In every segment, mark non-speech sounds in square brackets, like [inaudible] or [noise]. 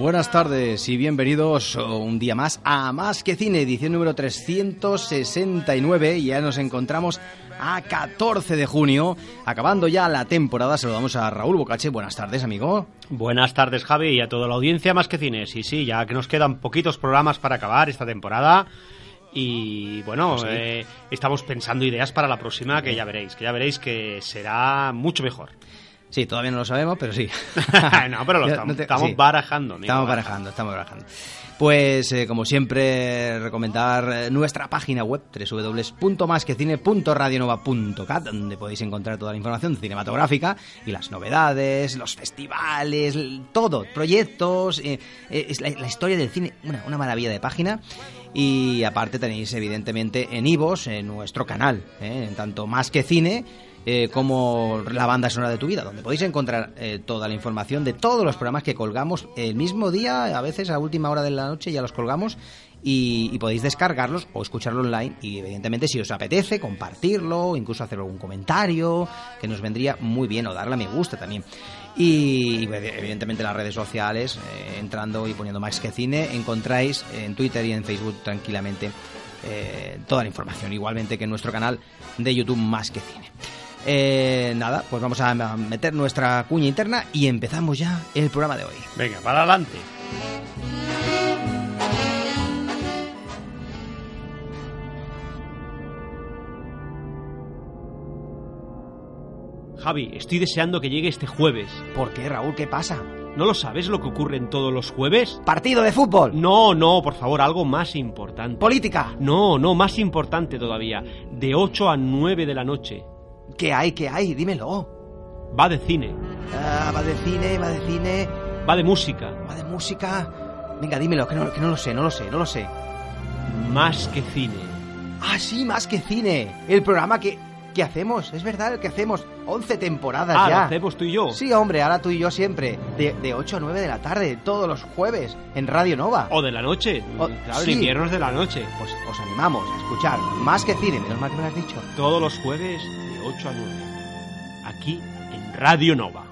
Buenas tardes y bienvenidos un día más a Más que Cine, edición número 369. Y ya nos encontramos a 14 de junio, acabando ya la temporada. Saludamos a Raúl Bocache. Buenas tardes, amigo. Buenas tardes, Javi, y a toda la audiencia Más que Cine. Sí, sí, ya que nos quedan poquitos programas para acabar esta temporada. Y bueno, Pues eh, estamos pensando ideas para la próxima que ya veréis, que ya veréis que será mucho mejor. Sí, todavía no lo sabemos, pero sí. [laughs] no, pero lo [laughs] estamos, no te- estamos sí. barajando. amigo, Estamos barajando, estamos barajando. Pues, eh, como siempre, recomendar eh, nuestra página web www.masquecine.radionova.cat donde podéis encontrar toda la información cinematográfica y las novedades, los festivales, todo, proyectos, eh, eh, es la, la historia del cine, una, una maravilla de página. Y aparte tenéis, evidentemente, en Ivos, en nuestro canal, eh, en tanto Más que Cine, eh, como la banda sonora de tu vida, donde podéis encontrar eh, toda la información de todos los programas que colgamos el mismo día, a veces a última hora de la noche ya los colgamos y, podéis descargarlos o escucharlo online y evidentemente si os apetece compartirlo, incluso hacer algún comentario, que nos vendría muy bien o darle a me gusta también. Y, y, evidentemente las redes sociales, eh, entrando y poniendo Max que Cine, encontráis en Twitter y en Facebook tranquilamente eh, toda la información, igualmente que en nuestro canal de YouTube Más que Cine. Eh, nada, pues vamos a meter nuestra cuña interna y empezamos ya el programa de hoy. Venga, para adelante. Javi, estoy deseando que llegue este jueves. ¿Por qué, Raúl? ¿Qué pasa? ¿No lo sabes lo que ocurre en todos los jueves? ¿Partido de fútbol? No, no, por favor, algo más importante. ¿Política? No, no, más importante todavía. De 8 a 9 de la noche. ¿Qué hay? ¿Qué hay? Dímelo. Va de cine, Ah, va de cine, va de cine, va de música, va de música. Venga, dímelo, que no, que no lo sé, no lo sé, no lo sé. más que cine. Ah, sí, más que cine. El programa que, que hacemos, es verdad, el que hacemos. 11 temporadas Ah, lo ya. hacemos tú y yo. Sí, hombre, ahora tú y yo siempre. De, de 8 a 9 de la tarde, todos los jueves, en Radio Nova. O de la noche. O- claro, sí. en inviernos de la noche. Pues os animamos a escuchar más que cine, menos mal que me lo has dicho. Todos los jueves de 8 a 9. Aquí en Radio Nova.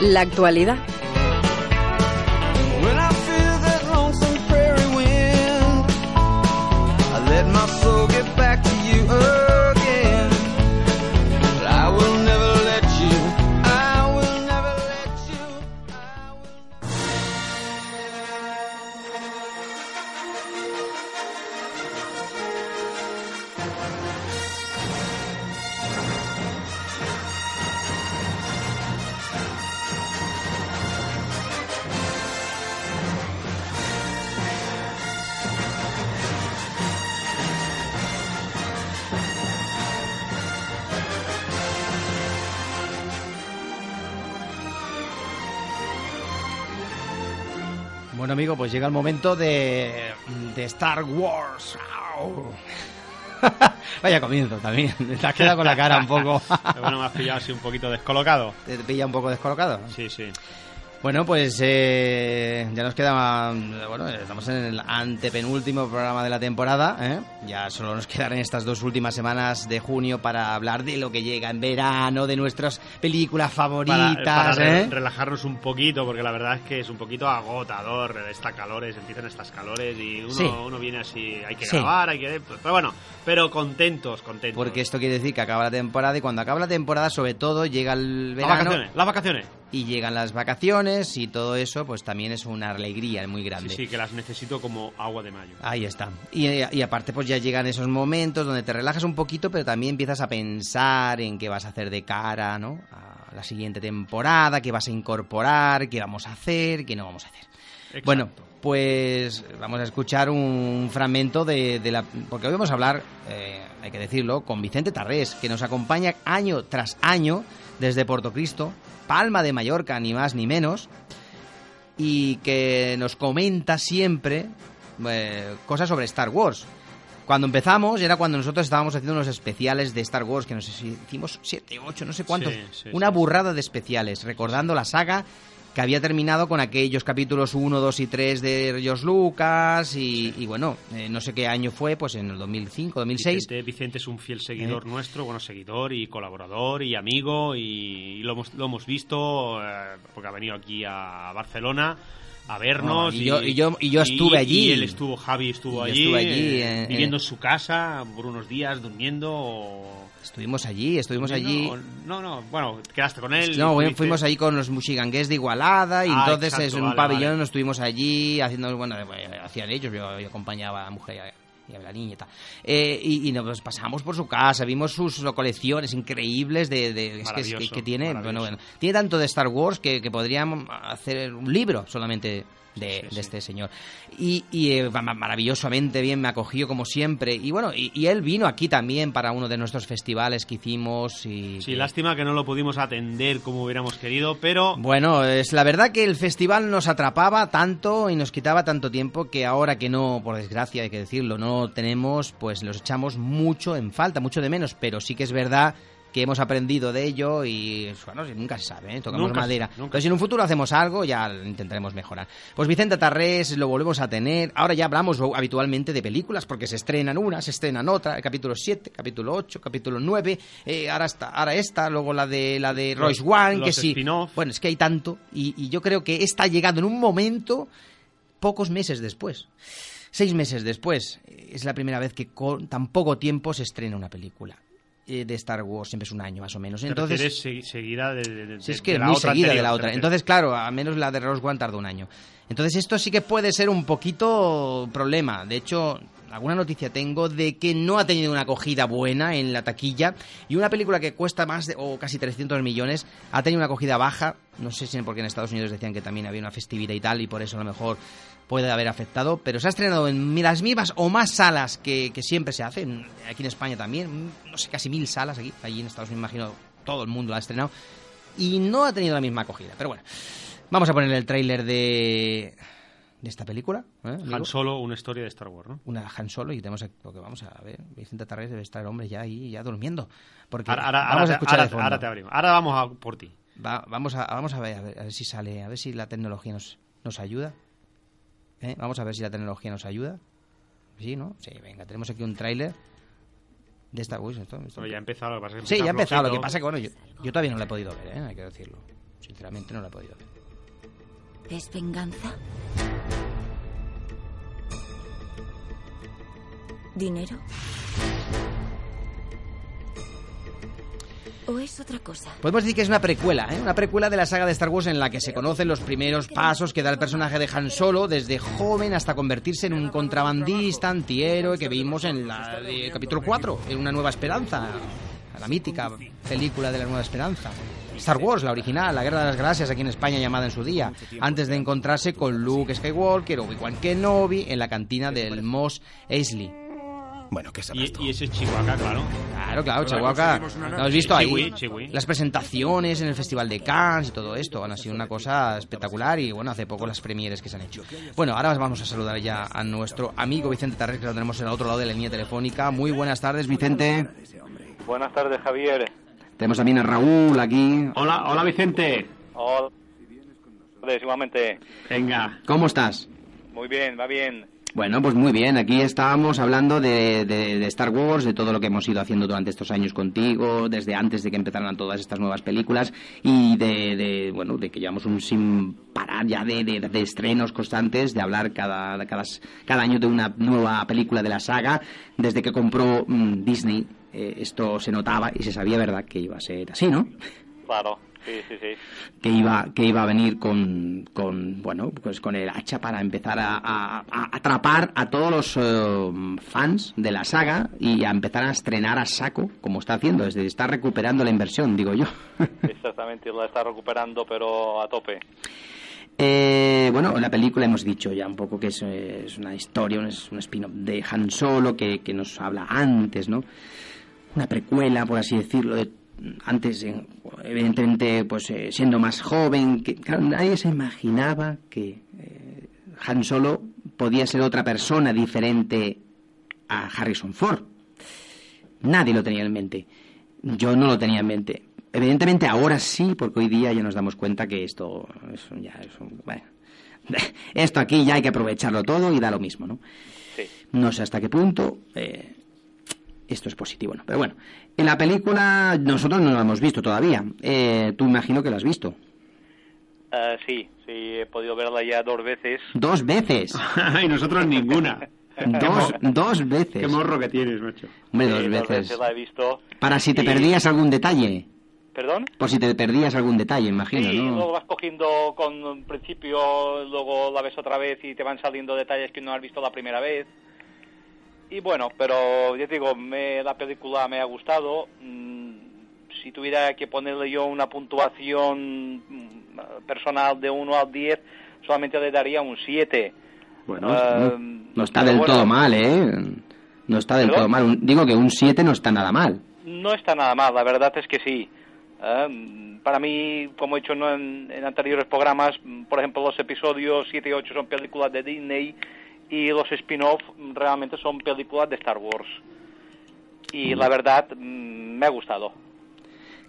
La actualidad. Bueno, amigo, pues llega el momento de, de Star Wars. [laughs] Vaya comienzo también. [laughs] Te has quedado con la cara un poco. [laughs] Bueno, me has pillado así un poquito descolocado. Te pilla un poco descolocado. Sí, sí. Bueno, pues eh, ya nos queda. Bueno, estamos en el antepenúltimo programa de la temporada. ¿eh? Ya solo nos quedan estas dos últimas semanas de junio para hablar de lo que llega en verano, de nuestras películas Para, favoritas. para ¿eh? relajarnos un poquito, porque la verdad es que es un poquito agotador esta calores, empiezan estas calores y uno, Sí. uno viene así, hay que Sí. grabar, hay que... Pero bueno, pero contentos, contentos. Porque esto quiere decir que acaba la temporada y cuando acaba la temporada, sobre todo, llega el Las verano vacaciones, las vacaciones. Y llegan las vacaciones y todo eso, pues también es una alegría muy Sí, grande. sí, que las necesito como agua de mayo. Ahí está. Y, y aparte, pues ya llegan esos momentos donde te relajas un poquito, pero también empiezas a pensar en qué vas a hacer de cara, ¿no? A la siguiente temporada, qué vas a incorporar, qué vamos a hacer, qué no vamos a hacer. Exacto. Bueno, pues vamos a escuchar un fragmento de, de la... Porque hoy vamos a hablar, eh, hay que decirlo, con Vicente Tarrés, que nos acompaña año tras año desde Portocristo, Palma de Mallorca, ni más ni menos, y que nos comenta siempre eh, cosas sobre Star Wars. Cuando empezamos era cuando nosotros estábamos haciendo unos especiales de Star Wars, que no sé si hicimos 7, 8, no sé cuántos. Sí, sí, una burrada de especiales, recordando la saga que había terminado con aquellos capítulos 1, 2 y 3 de George Lucas y, y bueno, eh, no sé qué año fue, pues en el 2005, 2006. Vicente, Vicente es un fiel seguidor Eh. nuestro, bueno, seguidor y colaborador y amigo y lo hemos, lo hemos visto eh, porque ha venido aquí a Barcelona a vernos. Oh, y yo- y yo- y yo estuve allí. Y él estuvo, Javi estuvo Y allí, estuve allí, eh, eh, viviendo eh. en su casa por unos días, durmiendo. o- Estuvimos allí, estuvimos allí. No, no, bueno, quedaste con él. No, fuimos allí con los muxigangués de Igualada y Ah, entonces exacto, es un vale, pabellón, vale. nos estuvimos allí haciendo, bueno, eh, hacían ellos, yo, yo acompañaba a la mujer y a- la niña y tal. Eh, y, y nos pasamos por su casa, vimos sus colecciones increíbles de, de- es que, tiene, bueno, bueno, tiene tanto de Star Wars que, que podrían hacer un libro solamente de, Sí, de sí. este señor. Y, y, eh, ma- maravillosamente bien me acogió como siempre. Y bueno, y, y él vino aquí también para uno de nuestros festivales que hicimos. Y Sí, lástima que no lo pudimos atender como hubiéramos querido, pero bueno, es la verdad que el festival nos atrapaba tanto y nos quitaba tanto tiempo que ahora que no, por desgracia hay que decirlo, no tenemos, pues los echamos mucho en falta, mucho de menos, pero sí que es verdad que hemos aprendido de ello y bueno, nunca se sabe, ¿eh? tocamos Nunca madera. nunca Entonces, si en un futuro hacemos algo, ya intentaremos mejorar. Pues Vicente Tarrés lo volvemos a tener. Ahora ya hablamos habitualmente de películas porque se estrenan una, se estrenan otra, el capítulo 7, capítulo 8, capítulo 9, eh, ahora está, ahora esta, luego la de la de Royce One, que sí. Bueno, es que hay tanto y, y yo creo que está llegando en un momento pocos meses después. Seis meses después. Es la primera vez que con tan poco tiempo se estrena una película eh, de Star Wars. Siempre es un año más o menos. Entonces, segui- seguida de, de- de- si es de que es la muy otra seguida de la otra. Entonces, claro, a menos la de Rose One tardó un año. Entonces, esto sí que puede ser un poquito problema. De hecho, alguna noticia tengo de que no ha tenido una acogida buena en la taquilla y una película que cuesta más de, o casi 300 millones ha tenido una acogida baja. No sé si porque en Estados Unidos decían que también había una festividad y tal y por eso a lo mejor puede haber afectado, pero se ha estrenado en las mismas o más salas que, siempre se hacen, aquí en España también, no sé, casi mil salas aquí, allí en Estados Unidos me imagino todo el mundo la ha estrenado y no ha tenido la misma acogida. Pero bueno, vamos a poner el tráiler de, de esta película. ¿eh, amigo? Han Solo, una historia de Star Wars, ¿no? Una Han Solo y tenemos aquí- porque vamos a ver, Vicente Tarrés debe estar el hombre ya ahí, ya durmiendo. Porque Ahora, ahora, vamos ahora a escuchar ahora ahora te abrimos. Ahora vamos a por ti. Va- vamos a, vamos a ver, a ver, a ver si sale, a ver si la tecnología nos, nos ayuda. ¿Eh? Vamos a ver si la tecnología nos ayuda. Sí, ¿no? Sí, venga, tenemos aquí un tráiler de esta... Uy, esto- esto- ya ha empezado, lo que pasa es que Sí, ya ha empezado. Lo que pasa que, bueno, yo, yo todavía no la he podido ver, ¿eh? hay que decirlo. Sinceramente no la he podido ver. ¿Es venganza? ¿Dinero? ¿O es otra cosa? Podemos decir que es una precuela, ¿eh? una precuela de la saga de Star Wars en la que se conocen los primeros pasos que da el personaje de Han Solo desde joven hasta convertirse en un contrabandista antihéroe que vimos en la de capítulo 4, en Una Nueva Esperanza, la mítica película de la Nueva Esperanza. Star Wars, la original, la Guerra de las Galaxias aquí en España llamada en su día, antes de encontrarse con Luke Skywalker o Obi-Wan Kenobi en la cantina del Mos Eisley. Bueno, ¿qué sabrás Y, tú? y ese Chihuahua, claro. Claro, claro, Chihuahua. Lo has visto ahí. Chihui, Chihui. Las presentaciones en el Festival de Cannes y todo esto han sido una cosa espectacular y bueno, hace poco las premieres que se han hecho. Bueno, ahora vamos a saludar ya a nuestro amigo Vicente Tarrés, que lo tenemos en el otro lado de la línea telefónica. Muy buenas tardes, Vicente. Buenas tardes, Javier. Tenemos también a Raúl aquí. Hola, hola Vicente. Hola. Igualmente. Venga. ¿Cómo estás? Muy bien, va bien. Bueno, pues muy bien. Aquí estábamos hablando de, de- de Star Wars, de todo lo que hemos ido haciendo durante estos años contigo, desde antes de que empezaran todas estas nuevas películas y de, de, bueno, de que llevamos un sin parar ya de, de- de estrenos constantes, de hablar cada, cada, cada año de una nueva película de la saga. Desde que compró mm, Disney, eh, esto se notaba y se sabía, ¿verdad?, que iba a ser así, ¿no? Claro, sí, sí, sí. que iba que iba a venir con, con bueno pues con el hacha para empezar a, a- a atrapar a todos los eh, fans de la saga y a empezar a estrenar a saco como está haciendo es decir, está recuperando la inversión digo yo [laughs] Exactamente, la está recuperando, pero a tope. Eh, bueno, la película hemos dicho ya un poco que es, eh, es una historia, un, es un spin-off de Han Solo que, que nos habla antes, ¿no? Una precuela, por así decirlo, de antes, evidentemente, pues eh, siendo más joven, que claro, nadie se imaginaba que eh, Han Solo podía ser otra persona diferente a Harrison Ford. Nadie lo tenía en mente. Yo no lo tenía en mente. Evidentemente ahora sí, porque hoy día ya nos damos cuenta que esto es un- ya es un- bueno, [laughs] esto aquí ya hay que aprovecharlo todo y da lo mismo, ¿no? Sí. No sé hasta qué punto eh, esto es positivo, ¿no? Pero bueno, en la película nosotros no la hemos visto todavía. Eh, tú imagino que la has visto. Eh, sí, sí, he podido verla ya dos veces. Dos veces. [laughs] y nosotros ninguna. dos, dos Qué veces. morro que tienes, macho. Hombre, Sí, dos dos veces. veces la he visto. Para si te Y- perdías algún detalle. ¿Perdón? Por si te perdías algún detalle, imagino, Sí, ¿no? luego vas cogiendo con un principio, luego la ves otra vez y te van saliendo detalles que no has visto la primera vez. Y bueno, pero yo te digo, me, la película me ha gustado. Mm, Si tuviera que ponerle yo una puntuación mm, personal de 1 al 10, solamente le daría un 7. Bueno, Ah, No está del bueno, todo mal, ¿eh? No está del todo mal. Un- Digo que un 7 no está nada mal. No está nada mal, la verdad es que sí. Eh, para mí, como he dicho ¿no? en, en anteriores programas, mm, por ejemplo, los episodios 7 y 8 son películas de Disney y los spin-off realmente son películas de Star Wars. Y la verdad, mm, me ha gustado.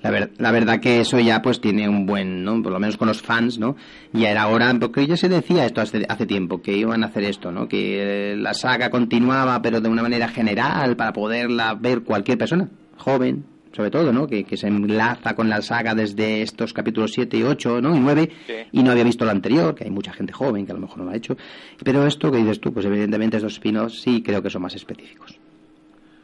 La verdad que eso ya pues tiene un buen, ¿no? Por lo menos con los fans, ¿no? Ya era hora, porque ya se decía esto hace, hace tiempo, que iban a hacer esto, ¿no? Que eh, la saga continuaba, pero de una manera general, para poderla ver cualquier persona, joven, sobre todo, ¿no? Que, que se enlaza con la saga desde estos capítulos 7 y 8, ¿no? Y 9, Sí. y no había visto lo anterior, que hay mucha gente joven que a lo mejor no lo ha hecho. Pero esto que dices tú, pues evidentemente estos spin-offs sí creo que son más específicos.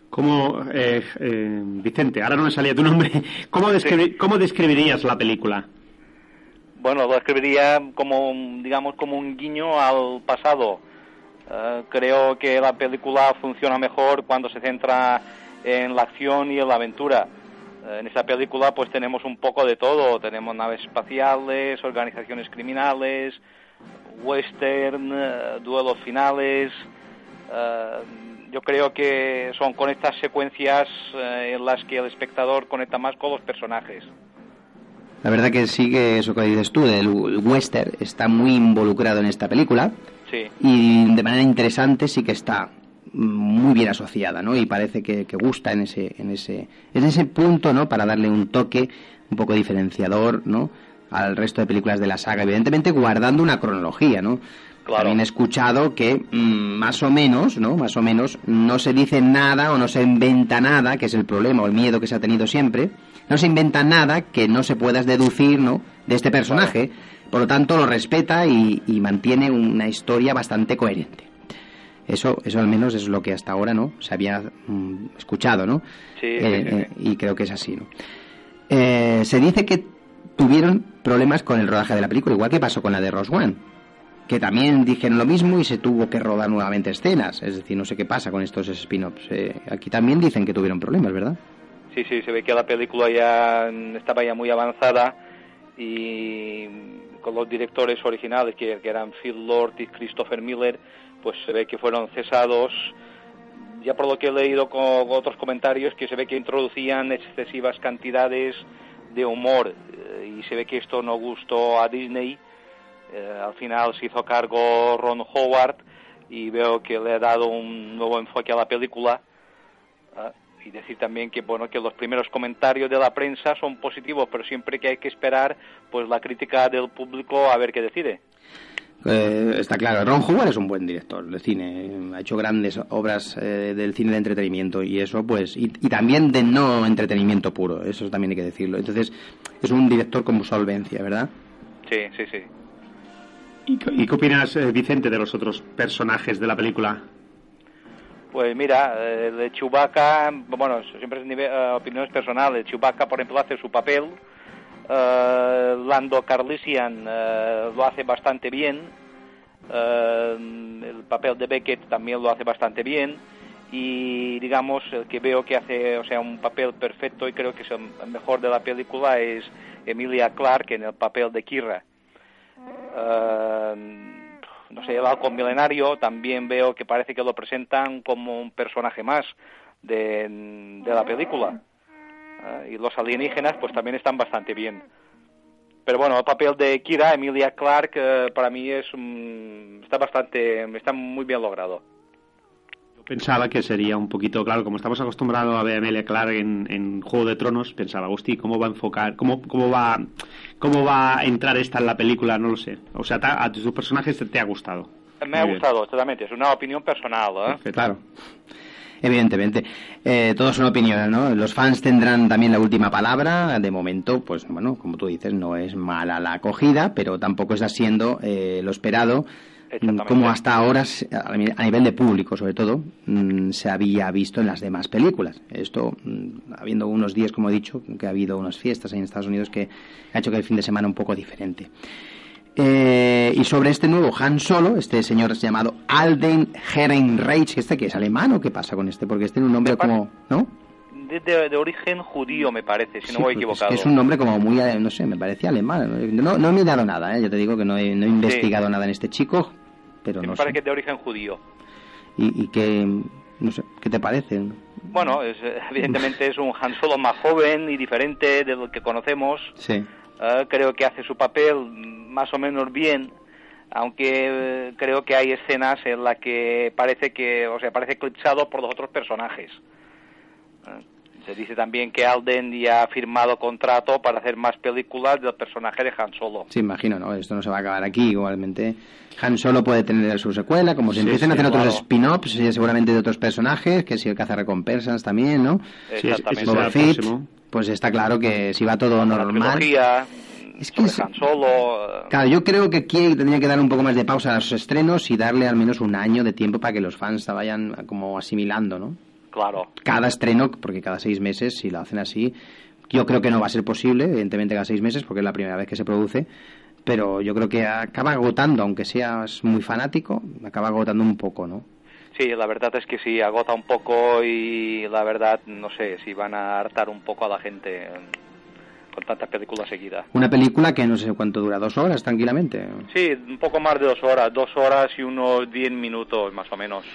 ¿Cómo, eh, eh, Vicente, ahora no me salía tu nombre, [laughs] ¿cómo, describi- ¿cómo describirías la película? Bueno, lo escribiría como, un- digamos, como un guiño al pasado. Eh, creo que la película funciona mejor cuando se centra en la acción y en la aventura. Eh, en esta película pues tenemos un poco de todo. Tenemos naves espaciales, organizaciones criminales, western, eh, duelos finales. Eh, yo creo que son con estas secuencias en las que el espectador conecta más con los personajes. La verdad que sí que eso que dices tú, del western, está muy involucrado en esta película. Sí. y de manera interesante sí que está muy bien asociada, ¿no? Y parece que, que gusta en ese, en ese, en ese punto, ¿no? Para darle un toque un poco diferenciador, ¿no? Al resto de películas de la saga, evidentemente guardando una cronología, ¿no? Claro. También he escuchado que mm, más o menos, ¿no? Más o menos no se dice nada o no se inventa nada, que es el problema o el miedo que se ha tenido siempre. No se inventa nada que no se puedas deducir, ¿no? De este personaje. Por lo tanto, lo respeta y, y mantiene una historia bastante coherente. Eso, eso al menos es lo que hasta ahora, ¿no? Se había mm, escuchado, ¿no? Sí, Eh, sí, sí, eh, y creo que es así, ¿no? Eh, se dice que tuvieron problemas con el rodaje de la película, igual que pasó con la de Rose One que también dijeron lo mismo y se tuvo que rodar nuevamente escenas. Es decir, no sé qué pasa con estos spin-offs. Eh, aquí también dicen que tuvieron problemas, ¿verdad? Sí, sí, se ve que la película ya estaba ya muy avanzada y con los directores originales, que, que eran Phil Lord y Christopher Miller, pues se ve que fueron cesados. Ya por lo que he leído con otros comentarios, que se ve que introducían excesivas cantidades de humor eh, y se ve que esto no gustó a Disney. Eh, al final se hizo cargo Ron Howard y veo que le ha dado un nuevo enfoque a la película. Ah, y decir también que bueno que los primeros comentarios de la prensa son positivos, pero siempre que hay que esperar pues la crítica del público a ver qué decide. Eh, está claro, Ron Howard es un buen director de cine, ha hecho grandes obras eh, del cine de entretenimiento y eso pues, y, y también de no entretenimiento puro, eso también hay que decirlo. Entonces, es un director con solvencia, ¿verdad? Sí, sí, sí. ¿Y, qué- y qué opinas, eh, Vicente, de los otros personajes de la película? Pues mira, eh, de Chewbacca, bueno, siempre es nive- eh, opiniones personales. Chewbacca, por ejemplo, hace su papel. Eh, Lando Carlisian eh, lo hace bastante bien. Eh, el papel de Beckett también lo hace bastante bien. Y digamos, el que veo que hace, o sea, un papel perfecto y creo que es el mejor de la película es Emilia Clarke en el papel de Kira. No sé, el halcón milenario también veo que parece que lo presentan como un personaje más de, de la película. Eh, y los alienígenas pues también están bastante bien. Pero bueno, el papel de Kira, Emilia Clark, eh, para mí es un- está bastante, está muy bien logrado. Yo pensaba que sería un poquito, claro, como estamos acostumbrados a ver a Emilia Clarke en, en Juego de Tronos, pensaba, hostia, ¿cómo va a enfocar, cómo, cómo va cómo va a entrar esta en la película? No lo sé. O sea, ta- a tus personajes te, te ha gustado. Me ha bien. gustado, totalmente, es una opinión personal. ¿eh? Claro. Evidentemente. Eh, todo son opiniones, ¿no? Los fans tendrán también la última palabra. De momento, pues bueno, como tú dices, no es mala la acogida, pero tampoco está siendo eh, lo esperado. Exactamente. Como hasta ahora, a nivel de público, sobre todo, mm, se había visto en las demás películas. Esto, mm, habiendo unos días, como he dicho, que ha habido unas fiestas ahí en Estados Unidos que ha hecho que el fin de semana un poco diferente. Eh, y sobre este nuevo Han Solo, este señor llamado Alden Ehrenreich, ¿este que es alemán o qué pasa con este? Porque este tiene un nombre como, ¿no? De, de- de origen judío, me parece, si Sí, no voy equivocado. Es que es un nombre como muy, eh, no sé, me parece alemán. No, no he mirado nada, ¿eh? yo te digo que no he, no he investigado nada en este chico, pero Sí, no me parece sé. que es de origen judío. Y, y que, no sé, ¿qué te parece? Bueno, es, eh, [laughs] evidentemente es un Han Solo más joven y diferente de lo que conocemos. Sí, Eh, creo que hace su papel más o menos bien, aunque eh, creo que hay escenas en las que parece que, o sea, parece eclipsado por los otros personajes. Eh, se dice también que Alden ya ha firmado contrato para hacer más películas del personaje de Han Solo. sí, imagino, ¿no? Esto no se va a acabar aquí, igualmente. Han Solo puede tener su secuela, como se Sí, empiecen a hacer otros spin-offs, seguramente de otros personajes, que si el recompensas también, ¿no? Sí, ese Exactamente. Boba Fett, pues está claro que si va todo La normal... Es que sobre es- Han Solo. eh, Claro, yo creo que aquí tendría que dar un poco más de pausa a los estrenos y darle al menos un año de tiempo para que los fans se vayan como asimilando, ¿no? claro. Cada estreno, porque cada seis meses, si lo hacen así, yo creo que no va a ser posible, evidentemente cada seis meses, porque es la primera vez que se produce, pero yo creo que acaba agotando, aunque seas muy fanático, acaba agotando un poco, ¿no? Sí, la verdad es que sí, agota un poco y la verdad, no sé, si van a hartar un poco a la gente eh, con tantas películas seguidas. Una película que no sé cuánto dura, dos horas tranquilamente. Sí, un poco más de dos horas, dos horas y unos diez minutos más o menos.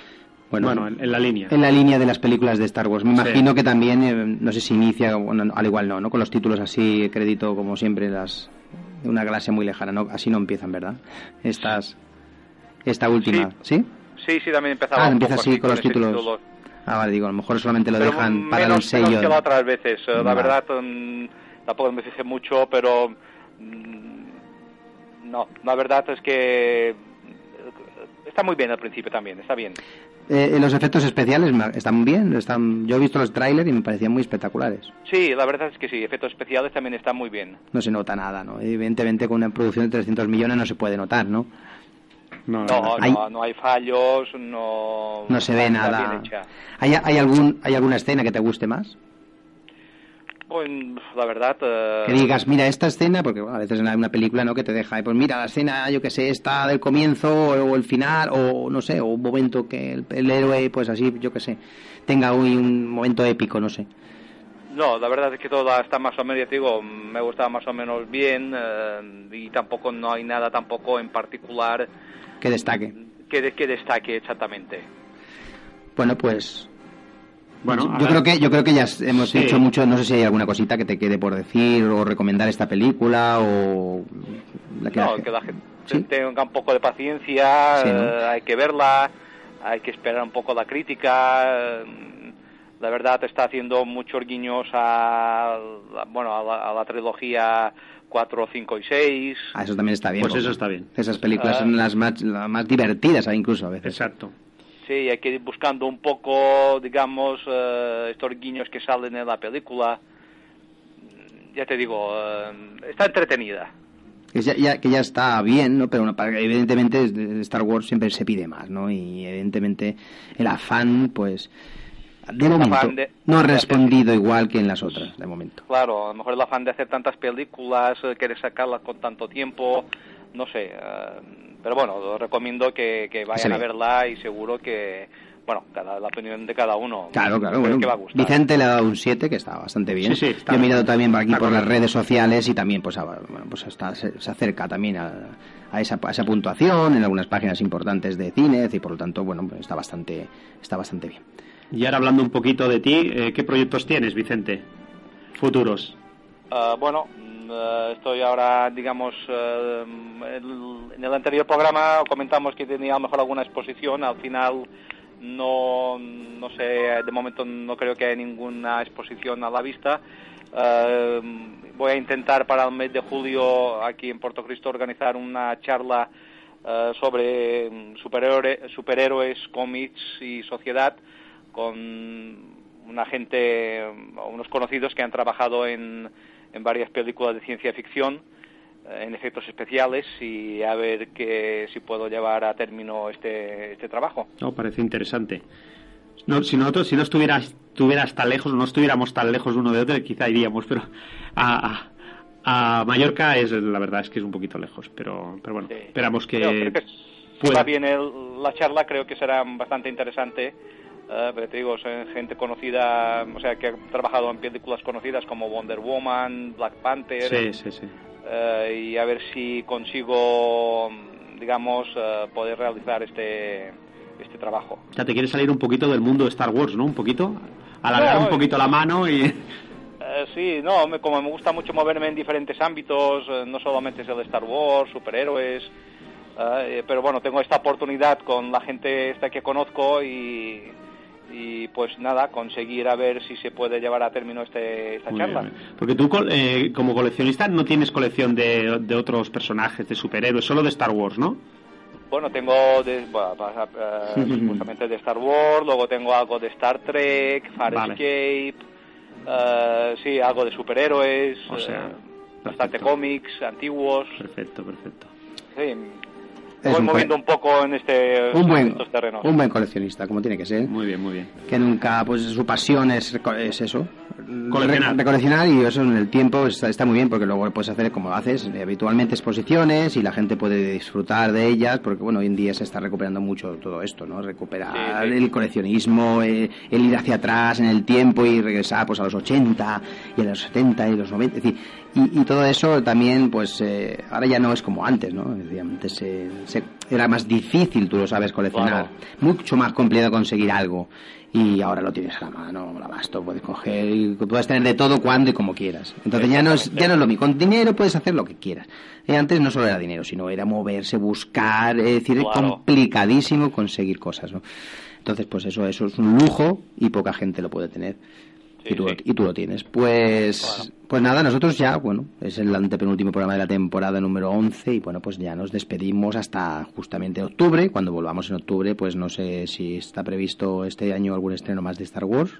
Bueno, Bueno, en, en la línea. en la línea de las películas de Star Wars. Me Sí. imagino que también, eh, no sé si inicia, bueno, no, al igual no, ¿no? Con los títulos así, crédito como siempre, las de una galaxia muy lejana, ¿no? Así no empiezan, ¿verdad? Estas, esta última, ¿sí? Sí, sí, también empezaba Ah, empieza así con los títulos. título. Ah, vale, digo, a lo mejor solamente lo Pero dejan para el menos, menos sello. que las otras veces, eh, la Vale. verdad mm, tampoco me fijé mucho, pero mm, no, la verdad es que está muy bien al principio también, está bien. Eh, los efectos especiales están bien, están. Yo he visto los trailers y me parecían muy espectaculares. Sí, la verdad es que sí, efectos especiales también están muy bien. No se nota nada, ¿no? Evidentemente con una producción de 300 millones no se puede notar, ¿no? No, No, no, Hay- no, no hay fallos, no... No se ve nada. ¿Hay, hay, algún, ¿Hay alguna escena que te guste más? La verdad... eh, Que digas, mira, esta escena, porque bueno, a veces en una película no que te deja, eh, pues mira, la escena, yo que sé, está del comienzo o el final, o no sé, o un momento que el, el héroe, pues así, yo que sé, tenga un momento épico, no sé. No, la verdad es que toda está más o menos, digo, me gustaba más o menos bien eh, y tampoco no hay nada tampoco en particular Que destaque. que, de- que destaque exactamente. Bueno, pues Bueno, yo, creo que yo creo que ya hemos Sí. hecho mucho, no sé si hay alguna cosita que te quede por decir o recomendar esta película o la que no, la- que la gente Sí. tenga un poco de paciencia, Sí, ¿no? eh, hay que verla, hay que esperar un poco la crítica. La verdad está haciendo muchos guiños a, la- bueno, a la, a la trilogía 4, 5 y 6. Ah, eso también está bien. Pues eso está bien. Esas películas Ah. son las más, las más divertidas incluso a veces. Exacto. Sí, hay que ir buscando un poco, digamos, eh, estos guiños que salen en la película. Ya te digo, eh, está entretenida. Que ya, ya- que ya está bien, ¿no? Pero evidentemente de Star Wars siempre se pide más, ¿no? Y evidentemente el afán, pues, de momento, de- no ha hacer- respondido igual que en las otras, de momento. Claro, a lo mejor el afán de hacer tantas películas, eh, querer sacarlas con tanto tiempo, no sé. eh, pero bueno, os recomiendo que, que vayan a ve. verla y seguro que, bueno, cada, la opinión de cada uno. Claro, claro, bueno, que va a gustar. Vicente le ha dado un 7, que está bastante bien. Sí, sí, está- Yo he mirado también por aquí por las redes sociales y también, pues, a- bueno, pues está, se, se acerca también a, a esa, a esa puntuación en algunas páginas importantes de cine y por lo tanto, bueno, pues está bastante, está bastante bien. Y ahora hablando un poquito de ti, eh, ¿qué proyectos tienes, Vicente? futuros? Ah, bueno, mm, eh, estoy ahora, digamos, el- en el anterior programa comentamos que tenía a lo mejor alguna exposición, al final no, no sé, de momento no creo que haya ninguna exposición a la vista. Eh, voy a intentar para el mes de julio aquí en Puerto Cristo organizar una charla sobre mm, superhéroe- superhéroes, cómics y sociedad con una gente, unos conocidos que han trabajado en, en varias películas de ciencia ficción, eh, en efectos especiales, y a ver que, si puedo llevar a término este, este trabajo. No, parece interesante. No, si nosotros, si no estuvieras, estuvieras tan lejos, no estuviéramos tan lejos uno de otro, quizá iríamos, pero a, a, a Mallorca es la verdad es que es un poquito lejos, pero, pero bueno, Sí. esperamos que, Creo- creo que si va bien el- la charla, creo que será bastante interesante. Eh, pero te digo, son gente conocida, o sea, que ha trabajado en películas conocidas como Wonder Woman, Black Panther, Sí, sí, sí. eh, y a ver si consigo, digamos, eh, poder realizar este, este trabajo. O sea, te quieres salir un poquito del mundo de Star Wars, ¿no? Un poquito, alargar No, un poquito la mano y Eh, sí, no, me- como me gusta mucho moverme en diferentes ámbitos, eh, no solamente es el de Star Wars, superhéroes, eh, pero bueno, tengo esta oportunidad con la gente esta que conozco y, y pues nada, conseguir a ver si se puede llevar a término este, esta Muy charla. bien. Porque tú, eh, como coleccionista, no tienes colección de, de otros personajes, de superhéroes, solo de Star Wars, ¿no? Bueno, tengo de, bueno, eh, [laughs] supuestamente de Star Wars, luego tengo algo de Star Trek, Farscape, eh, sí, algo de superhéroes, O sea, eh, bastante cómics antiguos. Perfecto, perfecto. Sí, Es voy un moviendo un poco en este un buen, estos terrenos. un buen coleccionista, como tiene que ser. Muy bien, muy bien. que nunca, pues su pasión es, reco- es eso, Coleccionar. re- recoleccionar y eso en el tiempo está, está muy bien porque luego lo puedes hacer como haces eh, habitualmente exposiciones y la gente puede disfrutar de ellas porque bueno, hoy en día se está recuperando mucho todo esto, ¿no? Recuperar Sí, sí. el coleccionismo, eh, el ir hacia atrás en el tiempo y regresar pues a los 80 y a los 70 y los 90, es decir, y, y todo eso también pues eh, ahora ya no es como antes, ¿no? Antes se- se- era más difícil, tú lo sabes, coleccionar, Claro. mucho más complicado conseguir algo y ahora lo tienes a la mano, al abasto, puedes coger y puedes tener de todo cuando y como quieras. Entonces ya no es ya no es lo mismo, con dinero puedes hacer lo que quieras. Y antes no solo era dinero, sino era moverse, buscar, es decir, es complicadísimo conseguir cosas, ¿no? Entonces, pues eso eso es un lujo y poca gente lo puede tener. Sí, y, tú, sí. y tú lo tienes. Pues, pues nada, nosotros ya, bueno, es el antepenúltimo programa de la temporada número 11 y bueno, pues ya nos despedimos hasta justamente octubre. Cuando volvamos en octubre, pues no sé si está previsto este año algún estreno más de Star Wars.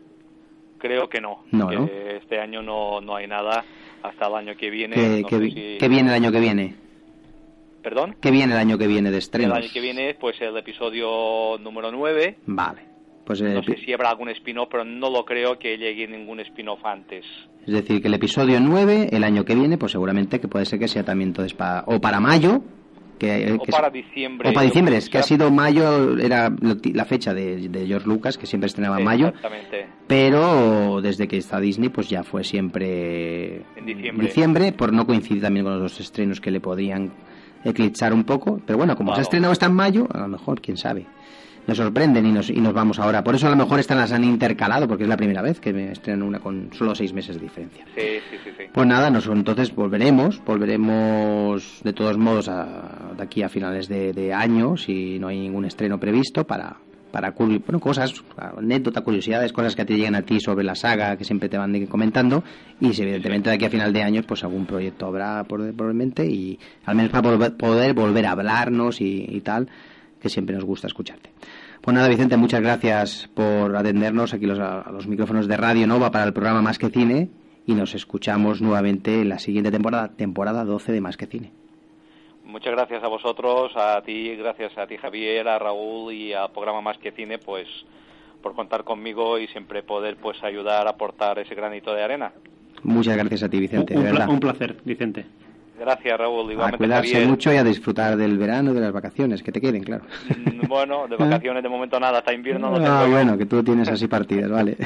Creo que no, No, que ¿no? este año no, no hay nada hasta el año que viene. ¿Qué, no qué sé vi- si- qué viene el año que viene? ¿Perdón? ¿Qué viene el año que viene de El estrenos? año que viene, pues el episodio número 9. Vale. Pues No sé epi- si habrá algún spin-off, pero no lo creo que llegue ningún spin-off antes. Es decir, que el episodio 9, el año que viene, pues seguramente que puede ser que sea también entonces para, o para mayo, que, eh, O que para diciembre. O para diciembre, es que ha sido mayo, era la fecha de, de George Lucas, que siempre estrenaba en mayo, Exactamente. pero desde que está Disney, pues ya fue siempre En diciembre. por no coincidir también con los dos estrenos que le podrían eclipsar un poco. Pero bueno, como se ha estrenado hasta en mayo, a lo mejor, quién sabe. Nos sorprenden y nos, y nos vamos ahora. Por eso a lo mejor estas las han intercalado, porque es la primera vez que me estrenan una con solo seis meses de diferencia. Sí, sí, sí. sí. Pues nada, nos, entonces volveremos, volveremos de todos modos a- de aquí a finales de, de año, si no hay ningún estreno previsto, para, para bueno, cosas, anécdotas, curiosidades, cosas que te lleguen a ti sobre la saga, que siempre te van comentando, y si evidentemente de aquí a final de año, pues algún proyecto habrá probablemente, y al menos para poder volver a hablarnos y, y tal, que siempre nos gusta escucharte. Pues nada, Vicente, muchas gracias por atendernos aquí los, a los micrófonos de Radio Nova para el programa Más que Cine y nos escuchamos nuevamente en la siguiente temporada, temporada 12 de Más que Cine. Muchas gracias a vosotros, a ti, gracias a ti Javier, a Raúl y al programa Más que Cine, pues por contar conmigo y siempre poder pues ayudar a aportar ese granito de arena. Muchas gracias a ti, Vicente, un, verdad. un placer, Vicente. Gracias, Raúl. A Igualmente, cuidarse Javier. mucho y a disfrutar del verano y de las vacaciones, que te queden, claro. Mm, Bueno, de [laughs] vacaciones de momento nada, hasta invierno no tengo Ah, bueno, que tú tienes así [laughs] partidas, vale.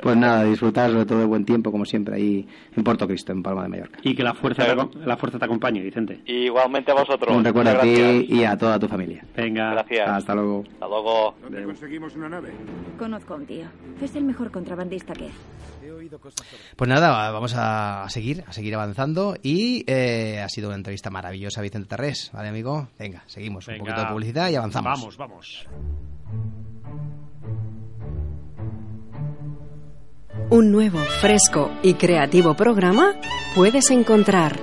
Pues nada, disfrutar sobre todo de buen tiempo, como siempre, ahí en Puerto Cristo, en Palma de Mallorca. Y que la fuerza, te, la fuerza te acompañe, Vicente. Igualmente a vosotros. Un recuerdo a ti gracias. y a toda tu familia. Venga. Gracias. Hasta luego. Hasta luego. ¿Dónde conseguimos una nave? Conozco a un tío. Es el mejor contrabandista que hay. Pues nada, vamos a seguir, a seguir avanzando y eh, ha sido una entrevista maravillosa, Vicente Terrés, ¿vale, amigo? Venga, seguimos un poquito de publicidad y avanzamos. Vamos, vamos. Un nuevo, fresco y creativo programa puedes encontrar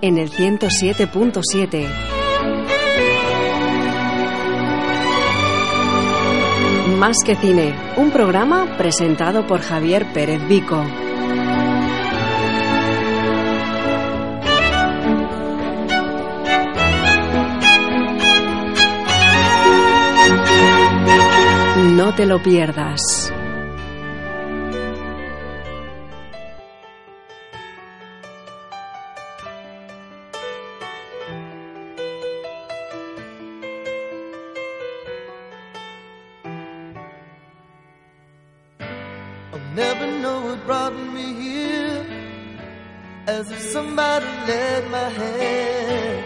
en el 107.7. Más que cine, un programa presentado por Javier Pérez Vico. No te lo pierdas. I'll never know what brought me here. As if somebody led my hand.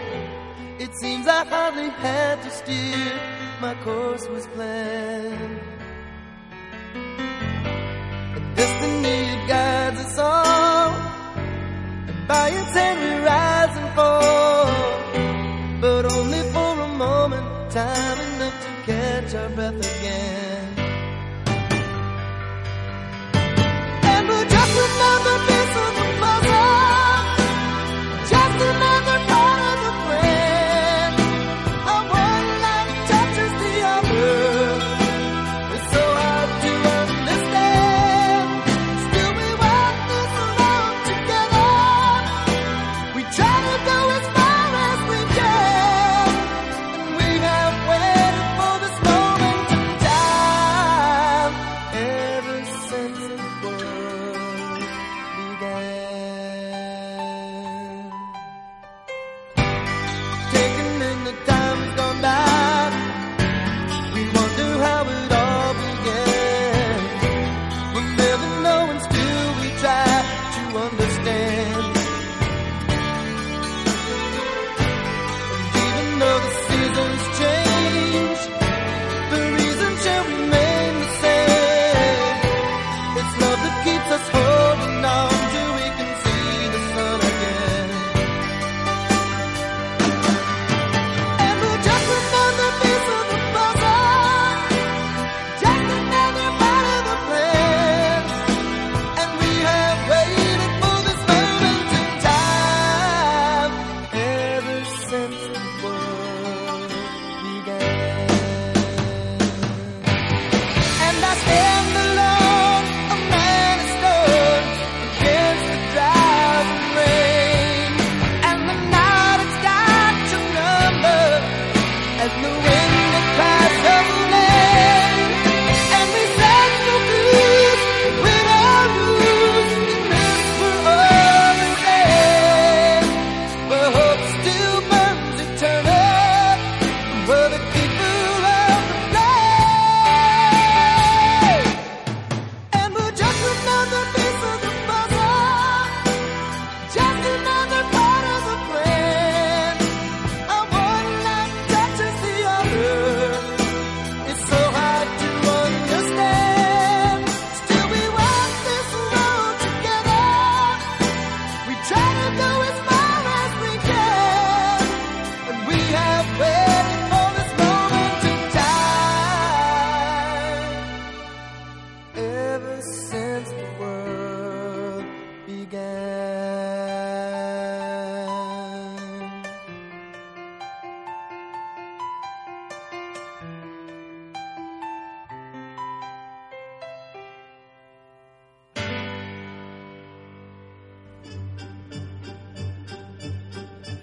It seems I hardly had to steer. My course was planned.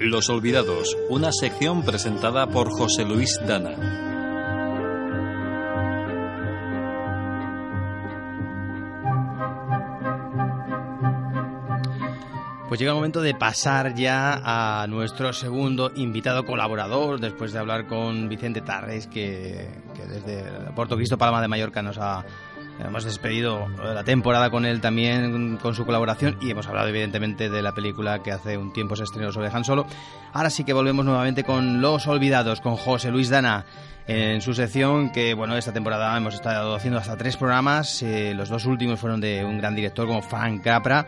Los Olvidados, una sección presentada por José Luis Dana. Pues llega el momento de pasar ya a nuestro segundo invitado colaborador, después de hablar con Vicente Tarres, que, desde Puerto Cristo Palma de Mallorca nos ha hemos despedido la temporada con él también, con su colaboración, y hemos hablado evidentemente de la película que hace un tiempo se estrenó sobre Han Solo. Ahora sí que volvemos nuevamente con Los Olvidados, con José Luis Dana en su sección que bueno esta temporada hemos estado haciendo hasta tres programas eh, los dos últimos fueron de un gran director como Frank Capra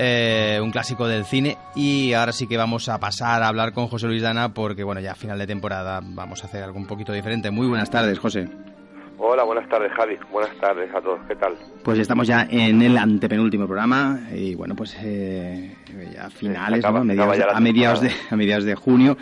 eh, un clásico del cine. Y ahora sí que vamos a pasar a hablar con José Luis Dana porque, bueno, ya a final de temporada vamos a hacer algo un poquito diferente. Muy buenas tardes, José. Hola, buenas tardes, Javi. Buenas tardes a todos. ¿Qué tal? Pues estamos ya en el antepenúltimo programa y, bueno, pues eh, ya finales, ¿no? a, mediados, de, a mediados de junio.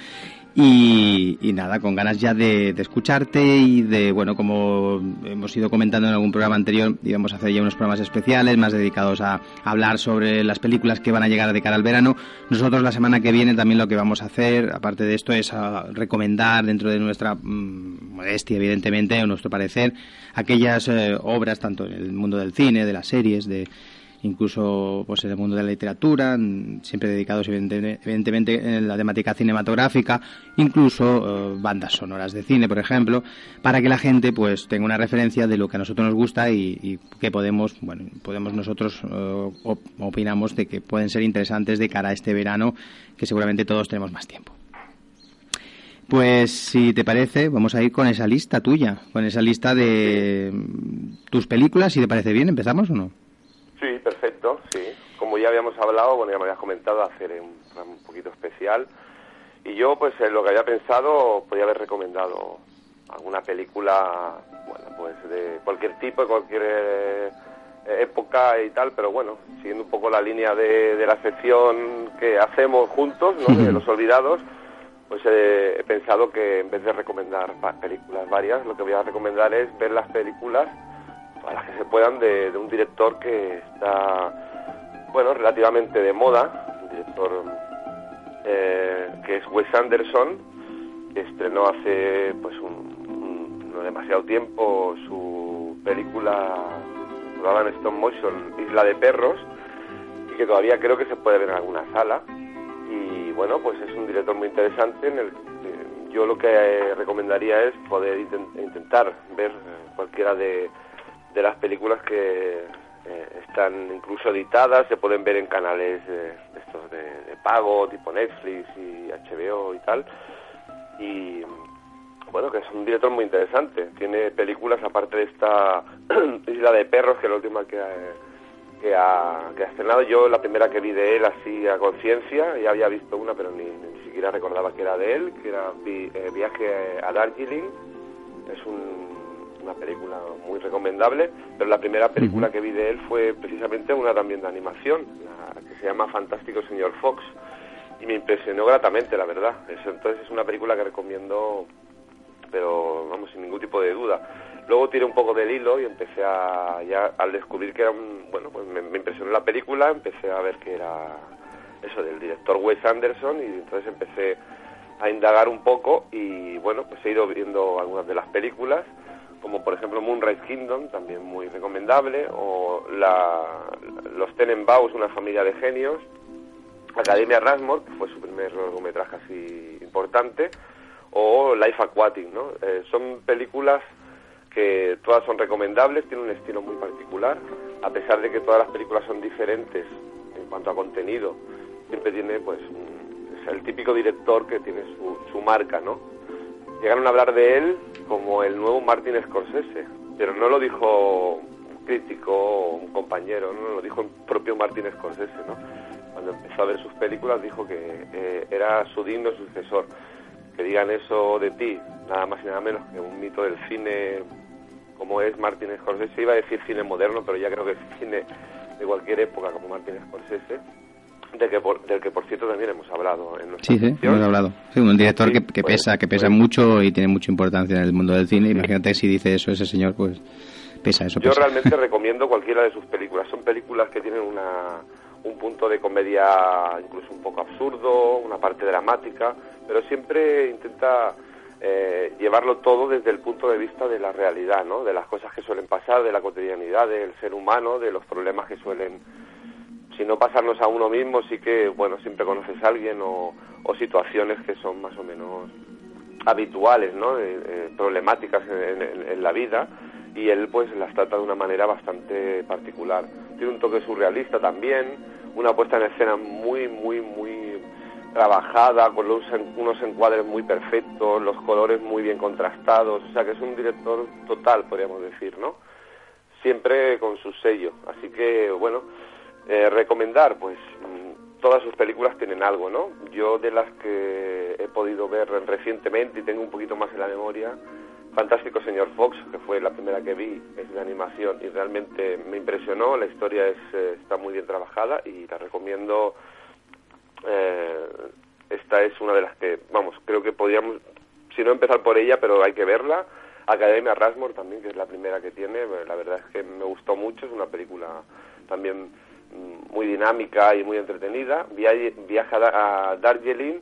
Y, nada, con ganas ya de, escucharte y de, bueno, como hemos ido comentando en algún programa anterior, íbamos a hacer ya unos programas especiales más dedicados a, hablar sobre las películas que van a llegar de cara al verano. Nosotros la semana que viene también lo que vamos a hacer, aparte de esto, es recomendar dentro de nuestra mm, modestia, evidentemente, o nuestro parecer, aquellas eh, obras, tanto en el mundo del cine, de las series, de incluso pues en el mundo de la literatura, siempre dedicados evidentemente en la temática cinematográfica, incluso eh, bandas sonoras de cine, por ejemplo, para que la gente pues tenga una referencia de lo que a nosotros nos gusta y, que podemos, bueno, podemos nosotros eh, opinamos de que pueden ser interesantes de cara a este verano, que seguramente todos tenemos más tiempo. Pues si te parece, vamos a ir con esa lista tuya, con esa lista de tus películas, si te parece bien, ¿empezamos o no? Sí, perfecto, sí. Como ya habíamos hablado, bueno, ya me habías comentado, hacer un, un poquito especial. Y yo, pues, en lo que había pensado, podía haber recomendado alguna película, bueno, pues de cualquier tipo, de cualquier eh, época y tal, pero bueno, siguiendo un poco la línea de, la sección que hacemos juntos, ¿no? De [laughs] los olvidados, pues he pensado que en vez de recomendar películas varias, lo que voy a recomendar es ver las películas a las que se puedan de, un director que está, bueno, relativamente de moda, un director eh, que es Wes Anderson, que estrenó hace pues un, no demasiado tiempo su película rodada en stop motion Isla de Perros y que todavía creo que se puede ver en alguna sala. Y bueno pues es un director muy interesante en el yo lo que recomendaría es poder intentar ver cualquiera de de las películas que eh, están incluso editadas, se pueden ver en canales eh, estos de, pago, tipo Netflix y HBO y tal. Y bueno, que es un director muy interesante. Tiene películas, aparte de esta [clears throat] Isla de Perros, que es la última que, que, ha, que ha estrenado. Yo la primera que vi de él así a conciencia, ya había visto una, pero ni, ni, siquiera recordaba que era de él, que era eh, Viaje a Darjeeling. Es un una película muy recomendable, pero la primera película que vi de él fue precisamente una también de animación, que se llama Fantástico Señor Fox, y me impresionó gratamente, la verdad. entonces es una película que recomiendo, pero vamos, sin ningún tipo de duda. Luego tiré un poco del hilo y empecé a, ya al descubrir que era un, bueno, pues me, me impresionó la película, empecé a ver que era eso del director Wes Anderson y entonces empecé a indagar un poco y bueno, pues he ido viendo algunas de las películas como por ejemplo Moonrise Kingdom, también muy recomendable, o la, Los Tenenbaums, una familia de genios, Academia Rasmore, que fue su primer largometraje así importante, o Life Aquatic, ¿no? Eh, son películas que todas son recomendables, tienen un estilo muy particular, a pesar de que todas las películas son diferentes en cuanto a contenido, siempre tiene pues el típico director que tiene su, su marca, ¿no? Llegaron a hablar de él como el nuevo Martin Scorsese, pero no lo dijo un crítico o un compañero, no lo dijo el propio Martin Scorsese, ¿no? Cuando empezó a ver sus películas dijo que eh, era su digno sucesor. Que digan eso de ti, nada más y nada menos que un mito del cine como es Martin Scorsese, iba a decir cine moderno, pero ya creo que es cine de cualquier época como Martin Scorsese del que, por, del que por cierto también hemos hablado en nuestra Sí, sí, hemos hablado. Sí, un director que, que pues, pesa, que pesa pues mucho y tiene mucha importancia en el mundo del cine. Imagínate si dice eso ese señor, pues pesa eso. Yo realmente [laughs] recomiendo cualquiera de sus películas. Son películas que tienen una, un punto de comedia incluso un poco absurdo, una parte dramática, pero siempre intenta eh, llevarlo todo desde el punto de vista de la realidad, ¿no? De las cosas que suelen pasar, de la cotidianidad del ser humano, de los problemas que suelen si no pasarnos a uno mismo, sí que, bueno, siempre conoces a alguien o, situaciones que son más o menos habituales, ¿no? Eh, eh, problemáticas en, en- la vida y él pues las trata de una manera bastante particular. Tiene un toque surrealista también, una puesta en escena muy, muy, muy trabajada, con los unos encuadres muy perfectos, los colores muy bien contrastados, o sea que es un director total, podríamos decir, ¿no? Siempre con su sello. Así que, bueno, eh, recomendar, pues mm, todas sus películas tienen algo, ¿no? Yo de las que he podido ver recientemente y tengo un poquito más en la memoria, Fantástico Señor Fox, que fue la primera que vi, es de animación y realmente me impresionó, la historia es, eh, está muy bien trabajada y la recomiendo. eh, esta es una de las que, vamos, creo que podríamos, si no empezar por ella, pero hay que verla. Academia Rasmore también, que es la primera que tiene, la verdad es que me gustó mucho, es una película también muy dinámica y muy entretenida. Via- Viaja a Darjeeling,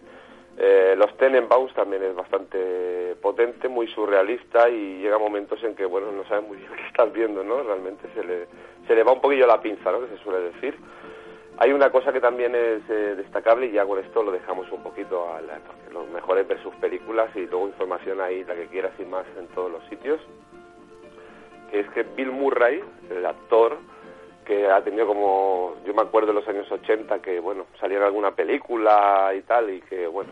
eh, los Tenenbaums también es bastante potente, muy surrealista y llega momentos en que, bueno, no sabes muy bien [laughs] qué estás viendo, ¿no? Realmente se le, se le va un poquillo la pinza, ¿no? Que se suele decir. Hay una cosa que también es eh, destacable y ya con esto lo dejamos un poquito a la, porque los mejores ver sus películas y luego información ahí, la que quieras y más en todos los sitios, que es que Bill Murray, el actor, que ha tenido como, yo me acuerdo de los años 80 que, bueno, salía en alguna película y tal, y que, bueno,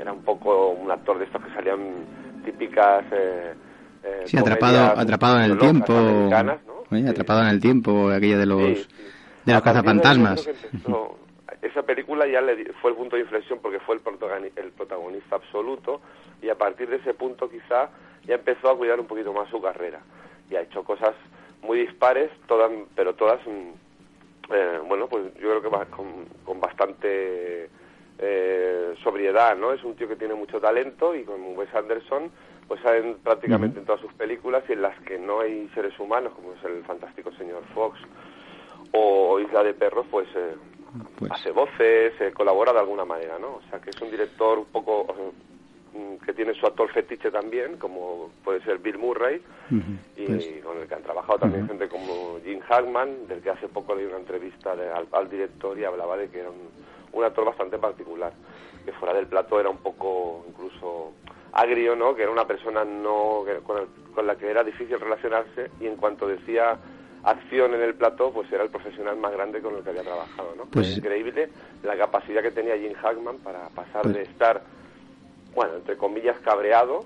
era un poco un actor de estos que salían típicas... Eh, eh, Sí, atrapado, atrapado en el tiempo. Oye, Atrapado en el tiempo, aquello de los, Sí, sí. de los partir de empezó- esa película ya le fue el punto de inflexión porque fue el, el protagonista absoluto y a partir de ese punto quizá ya empezó a cuidar un poquito más su carrera y ha hecho cosas muy dispares, todas, pero todas, mm, eh, bueno, pues yo creo que va con, con bastante eh, sobriedad, ¿no? Es un tío que tiene mucho talento y con Wes Anderson pues salen prácticamente en todas sus películas y en las que no hay seres humanos, como es el fantástico señor Fox o Isla de Perros, pues, eh, Pues- hace voces, eh, colabora de alguna manera, ¿no? O sea, que es un director un poco que tiene su actor fetiche también, como puede ser Bill Murray, y pues, con el que han trabajado también gente como Jim Hackman, del que hace poco leí una entrevista de- al, al director y hablaba de que era un, un actor bastante particular, que fuera del plato era un poco incluso agrio, ¿no? Que era una persona no que- con, el- con la que era difícil relacionarse y en cuanto decía acción en el plató, pues era el profesional más grande con el que había trabajado, ¿no? Pues- Es increíble la capacidad que tenía Jim Hackman para pasar Pues- de estar, bueno, entre comillas, cabreado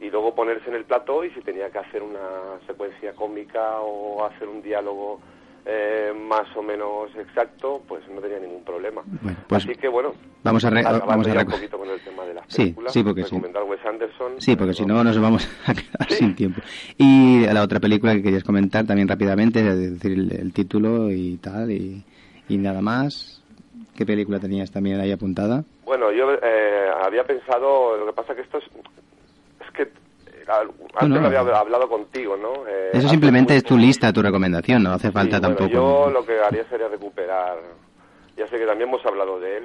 y luego ponerse en el plató y si tenía que hacer una secuencia cómica o hacer un diálogo eh, más o menos exacto, pues no tenía ningún problema. Bueno, pues Así que bueno, vamos a re- vamos a un poquito con el tema de las Sí, películas, sí, porque sí. Wes Anderson. Sí, porque si no nos vamos [laughs] a quedar Sí. sin tiempo. Y la otra película que querías comentar también rápidamente, es decir, el, el título y tal, y, y nada más. ¿Qué película tenías también ahí apuntada? Bueno, yo eh, había pensado, lo que pasa que esto es, es que eh, antes no. lo había hablado contigo, ¿no? Eh, Eso simplemente es tu lista, tu recomendación, no hace falta Sí, bueno, tampoco. yo lo que haría sería recuperar, ya sé que también hemos hablado de él,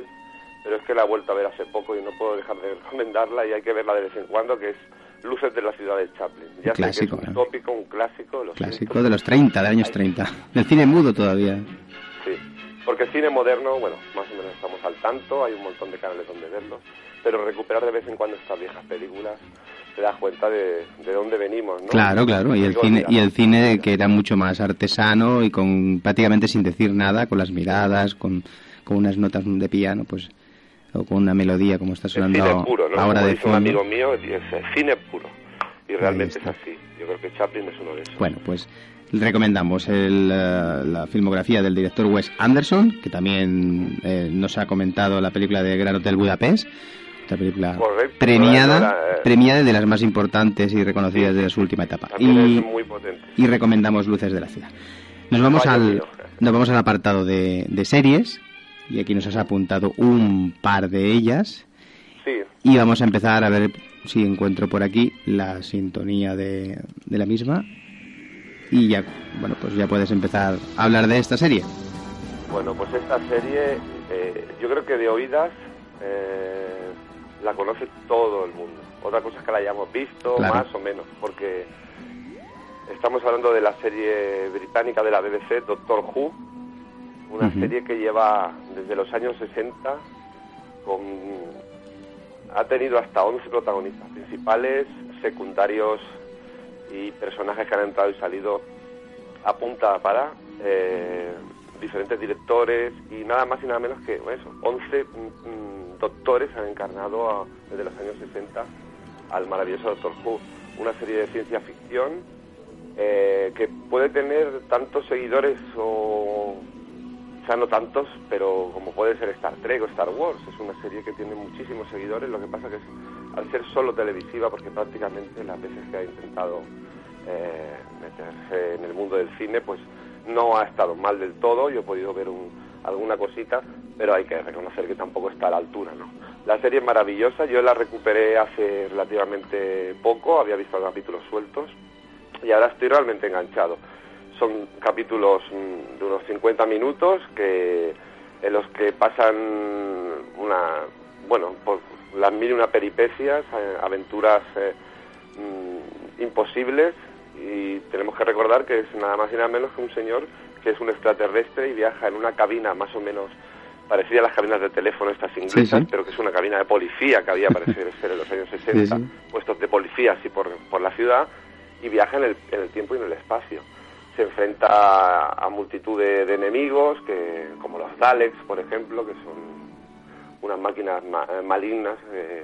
pero es que la he vuelto a ver hace poco y no puedo dejar de [laughs] recomendarla y hay que verla de vez en cuando, que es Luces de la ciudad de Chaplin. Ya clásico, sé que es un tópico, un clásico de los Clásico de los 30, de años 30. Del cine mudo todavía. Sí, porque cine moderno, bueno, más o menos estamos al tanto, hay un montón de canales donde verlos, pero recuperar de vez en cuando estas viejas películas te das cuenta de, de dónde venimos, ¿no? Claro, claro, y el cine y el cine que era mucho más artesano y con prácticamente sin decir nada, con las miradas, con, con unas notas de piano, pues o con una melodía como está sonando cine puro, ¿no? ahora Como de dice un fondo. amigo mío, es cine puro. Y realmente es así. Yo creo que Chaplin es uno de esos. Bueno, pues recomendamos el, eh, la filmografía del director Wes Anderson, que también eh, nos ha comentado la película de Gran Hotel Budapest, otra película Correcto, premiada, eh, premiada de las más importantes y reconocidas de su última etapa. Y, muy y recomendamos Luces de la Ciudad. Nos vamos Vaya al, mío. nos vamos al apartado de, de series, y aquí nos has apuntado un par de ellas. Sí, Y vamos a empezar a ver si encuentro por aquí la sintonía de, de la misma. Y ya, bueno, pues ya puedes empezar a hablar de esta serie. bueno, pues esta serie, eh, yo creo que de oídas eh, la conoce todo el mundo. Otra cosa es que la hayamos visto, Claro. más o menos, porque estamos hablando de la serie británica de la BBC, Doctor Who, una serie que lleva desde los años 60 con ha tenido hasta 11 protagonistas principales, secundarios y personajes que han entrado y salido a punta para eh, diferentes directores y nada más y nada menos que eso, 11 mm, mm, doctores han encarnado a- desde los años 60 al maravilloso Doctor Who, una serie de ciencia ficción eh, que puede tener tantos seguidores o o sea, no tantos, pero como puede ser Star Trek o Star Wars, es una serie que tiene muchísimos seguidores, lo que pasa que es, al ser solo televisiva, porque prácticamente las veces que ha intentado eh, meterse en el mundo del cine, pues no ha estado mal del todo, yo he podido ver un- alguna cosita, pero hay que reconocer que tampoco está a la altura, ¿no? La serie es maravillosa, yo la recuperé hace relativamente poco, había visto capítulos sueltos, y ahora estoy realmente enganchado. Son capítulos mm, de unos 50 minutos que en los que pasan una, bueno, por las mil y una peripecias, eh, aventuras eh, mm, imposibles y tenemos que recordar que es nada más y nada menos que un señor que es un extraterrestre y viaja en una cabina más o menos parecida a las cabinas de teléfono estas inglesas, sí. pero que es una cabina de policía que había parecido ser en los años 60, Sí, sí. puestos de policía así por, por la ciudad y viaja en el, en el tiempo y en el espacio. Se enfrenta a, a multitud de, de enemigos, que como los Daleks, por ejemplo, que son unas máquinas ma- eh, malignas que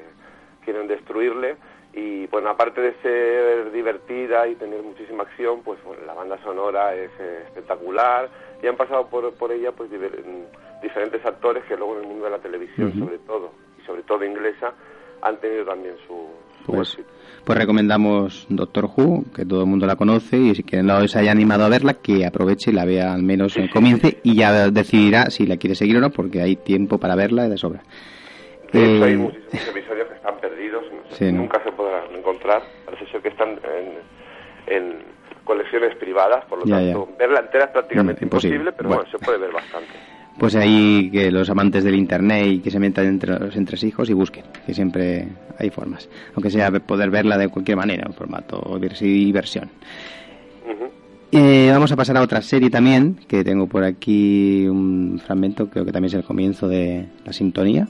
quieren destruirle. Y bueno, aparte de ser divertida y tener muchísima acción, pues bueno, la banda sonora es eh, espectacular y han pasado por, por ella pues diver- mm, diferentes actores que luego en el mundo de la televisión, sobre todo, y sobre todo inglesa, han tenido también su Pues, éxito. pues recomendamos Doctor Who, que todo el mundo la conoce y si quien no se haya animado a verla, que aproveche y la vea al menos en comience y ya decidirá si la quiere seguir o no, porque hay tiempo para verla de sobra. De hecho, hay Eh, muchísimos episodios que están perdidos, no sé, Sí, ¿no? nunca se podrán encontrar. Parece ser que están en, en colecciones privadas, por lo Ya, tanto, verla entera es prácticamente Mm, imposible. imposible, pero Bueno. bueno. se puede ver bastante. Pues ahí que los amantes del internet y que se metan entre los entresijos y busquen, que siempre hay formas. Aunque sea poder verla de cualquier manera, en formato y versión. Eh, vamos a pasar a otra serie también, que tengo por aquí un fragmento, creo que también es el comienzo de la sintonía.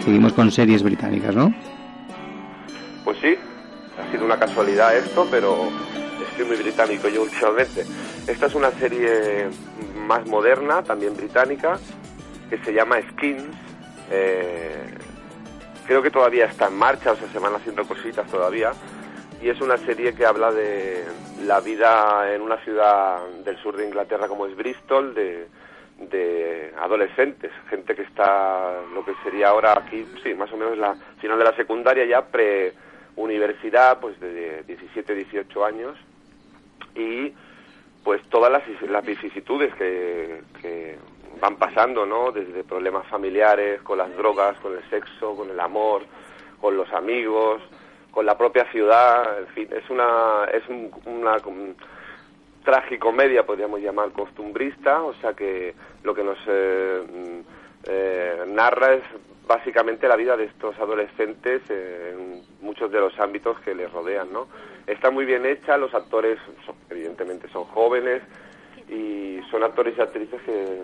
Seguimos con series británicas, ¿no? Pues sí, ha sido una casualidad esto, pero muy británico yo últimamente. Esta es una serie más moderna, también británica, que se llama Skins. Eh, creo que todavía está en marcha, o sea, se van haciendo cositas todavía. Y es una serie que habla de la vida en una ciudad del sur de Inglaterra como es Bristol, de, adolescentes, gente que está lo que sería ahora aquí, sí, más o menos la final de la secundaria ya pre-universidad, pues de 17, 18 años y pues todas las, vicisitudes que, van pasando, ¿no? Desde problemas familiares, con las drogas, con el sexo, con el amor, con los amigos, con la propia ciudad, en fin, es una es un- una um, tragicomedia, podríamos llamar, costumbrista, o sea que lo que nos eh, mm, eh, narra es básicamente la vida de estos adolescentes en muchos de los ámbitos que les rodean, ¿no? Está muy bien hecha, los actores son- evidentemente son jóvenes y son actores y actrices que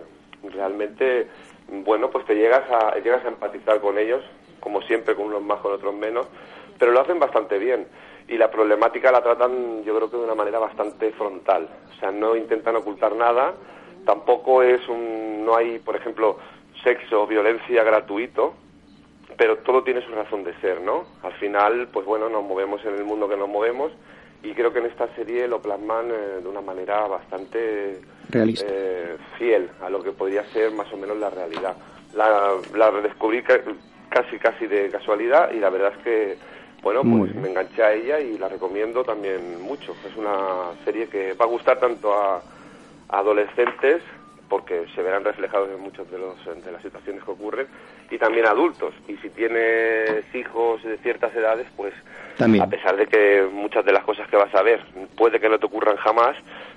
realmente, bueno, pues te llegas a, llegas a empatizar con ellos, como siempre, con unos más, con otros menos, pero lo hacen bastante bien. Y la problemática la tratan, yo creo que de una manera bastante frontal. O sea, no intentan ocultar nada, tampoco es un, no hay, por ejemplo, sexo o violencia gratuito, pero todo tiene su razón de ser, ¿no? Al final, pues bueno, nos movemos en el mundo que nos movemos y creo que en esta serie lo plasman eh, de una manera bastante Realista. eh, fiel a lo que podría ser más o menos la realidad. La, la redescubrí ca- casi casi de casualidad y la verdad es que bueno pues me enganché a ella y la recomiendo también mucho. Es una serie que va a gustar tanto a, a adolescentes porque se verán reflejados en muchas de, los, de las situaciones que ocurren y también adultos. Y si tienes hijos de ciertas edades, pues También. a pesar de que muchas de las cosas que vas a ver puede que no te ocurran jamás,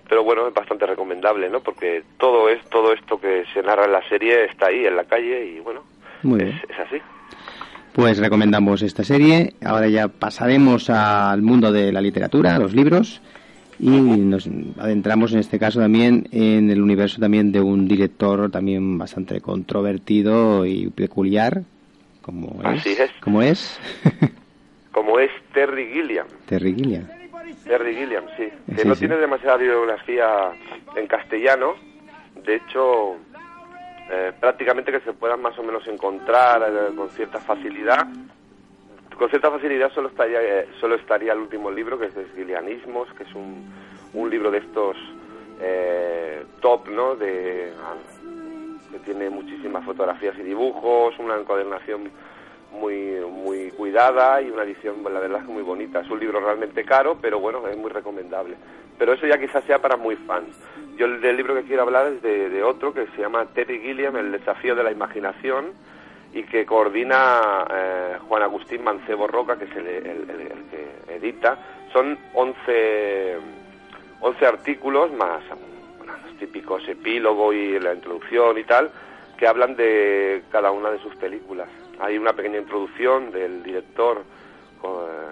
pero bueno, es bastante recomendable, ¿no? Porque todo es todo esto que se narra en la serie está ahí en la calle y bueno, Muy es, es así. Pues recomendamos esta serie. Ahora ya pasaremos al mundo de la literatura, a los libros. Y nos adentramos en este caso también en el universo también de un director también bastante controvertido y peculiar, como es. Como es. [laughs] Como es Terry Gilliam. Terry Gilliam. Terry Gilliam, sí. Que Sí, no sí. tiene demasiada bibliografía en castellano. De hecho, eh, prácticamente que se puedan más o menos encontrar eh, con cierta facilidad. Con cierta facilidad solo estaría, eh, solo estaría el último libro, que es Desgilianismos, que es un, un libro de estos eh, top, ¿no? De, ah, que tiene muchísimas fotografías y dibujos, una encuadernación muy muy cuidada y una edición, la verdad muy bonita. Es un libro realmente caro, pero bueno, es muy recomendable. Pero eso ya quizás sea para muy fans. Yo el del libro que quiero hablar es de, de otro que se llama Terry Gilliam, El desafío de la imaginación, y que coordina eh, Juan Agustín Mancebo Roca, que es el, que edita. Son 11, 11 artículos más bueno, los típicos epílogo y la introducción y tal, que hablan de cada una de sus películas. Hay una pequeña introducción del director eh,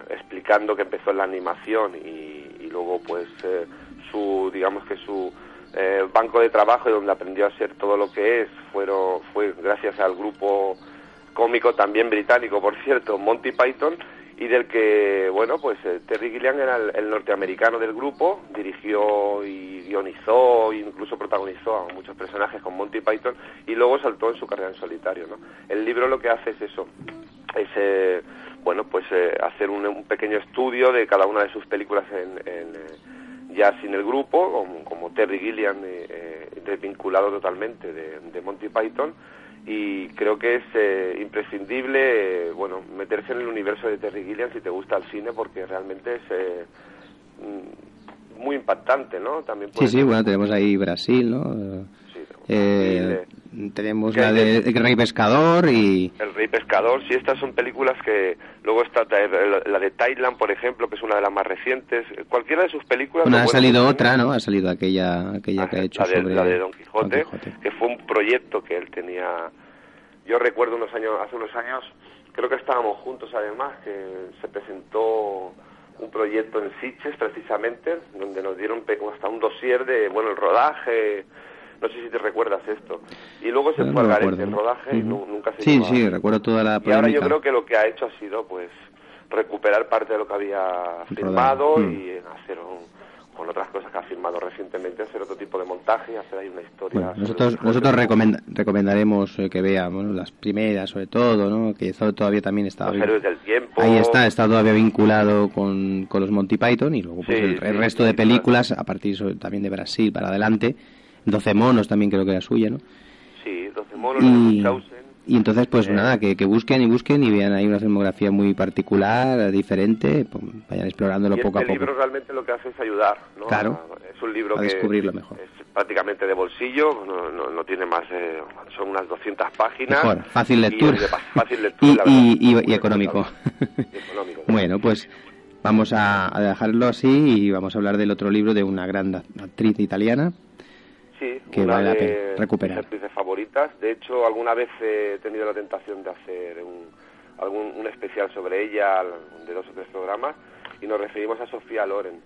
explicando que empezó en la animación y, y luego pues eh, su digamos que su eh, banco de trabajo y donde aprendió a ser todo lo que es fueron fue gracias al grupo cómico también británico por cierto Monty Python y del que bueno pues eh, Terry Gilliam era el, norteamericano del grupo dirigió y guionizó incluso protagonizó a muchos personajes con Monty Python y luego saltó en su carrera en solitario no el libro lo que hace es eso es eh, bueno pues eh, hacer un, un pequeño estudio de cada una de sus películas en, en, eh, ya sin el grupo como, como Terry Gilliam eh, eh, desvinculado totalmente de, de Monty Python y creo que es eh, imprescindible eh, bueno meterse en el universo de Terry Gilliam si te gusta el cine porque realmente es eh, mm, muy impactante no también Sí, sí, bueno, tenemos ahí Brasil, ¿no? Eh, tenemos la de El Rey Pescador y... El Rey Pescador, sí, estas son películas que luego está la de Thailand, por ejemplo, que es una de las más recientes. Cualquiera de sus películas. Bueno, ha salido otra, ¿no? Ha salido aquella, aquella que ha hecho la de, sobre... la de Don Quijote, Don Quijote. que fue un proyecto que él tenía. Yo recuerdo unos años, hace unos años, creo que estábamos juntos además, que se presentó un proyecto en Sitges precisamente, donde nos dieron hasta un dossier de, bueno, el rodaje, no sé si te recuerdas esto. Y luego se No, fue el rodaje y nunca se Sí, a- sí, recuerdo toda la y ahora yo polémica. creo que lo que ha hecho ha sido, pues, recuperar parte de lo que había firmado Mm. y hacer un- con otras cosas que ha firmado recientemente, hacer otro tipo de montaje y hacer ahí una historia. Bueno, nosotros nosotros recomenda- recomendaremos eh, que vea bueno, las primeras, sobre todo, ¿no? Que todavía también está... Los héroes del tiempo. Ahí está, está todavía vinculado con, con los Monty Python y luego pues Sí, el, el sí, resto sí, de películas, a partir sobre- también de Brasil para adelante. 12 monos también creo que era suya, ¿no? Sí, 12 monos, Y, y entonces, pues Eh, nada, que, que busquen y busquen y vean ahí una filmografía muy particular, diferente, pues, vayan explorándolo y poco este a poco. libro realmente lo que hace es ayudar, ¿no? Claro. Es un libro A que descubrirlo mejor. es prácticamente de bolsillo, no, no, no tiene más, de- son unas 200 páginas. Mejor, fácil y lectura. pa- [laughs] fácil Y, lectura, verdad, y- y- y económico. [laughs] Y bueno, pues vamos a, a dejarlo así y vamos a hablar del otro libro de una gran actriz italiana. Sí, que una vale la de pena recuperar. actrices favoritas. De hecho, alguna vez he tenido la tentación de hacer un, algún, un especial sobre ella, de dos o tres programas, y nos referimos a Sofía Loren.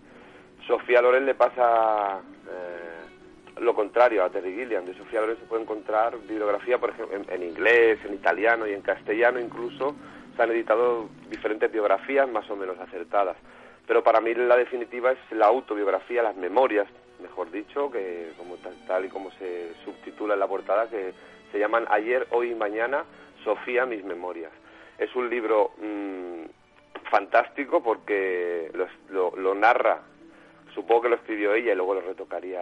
Sofía Loren le pasa eh, lo contrario a Terry Gilliam. De Sofía Loren se puede encontrar bibliografía, por ejemplo, en, en inglés, en italiano y en castellano incluso. Se han editado diferentes biografías más o menos acertadas. Pero para mí la definitiva es la autobiografía, las memorias, mejor dicho, que como tal, tal y como se subtitula en la portada, que se llaman Ayer, Hoy y Mañana, Sofía, mis memorias. Es un libro mm, fantástico porque lo, lo- lo narra, supongo que lo escribió ella y luego lo retocaría.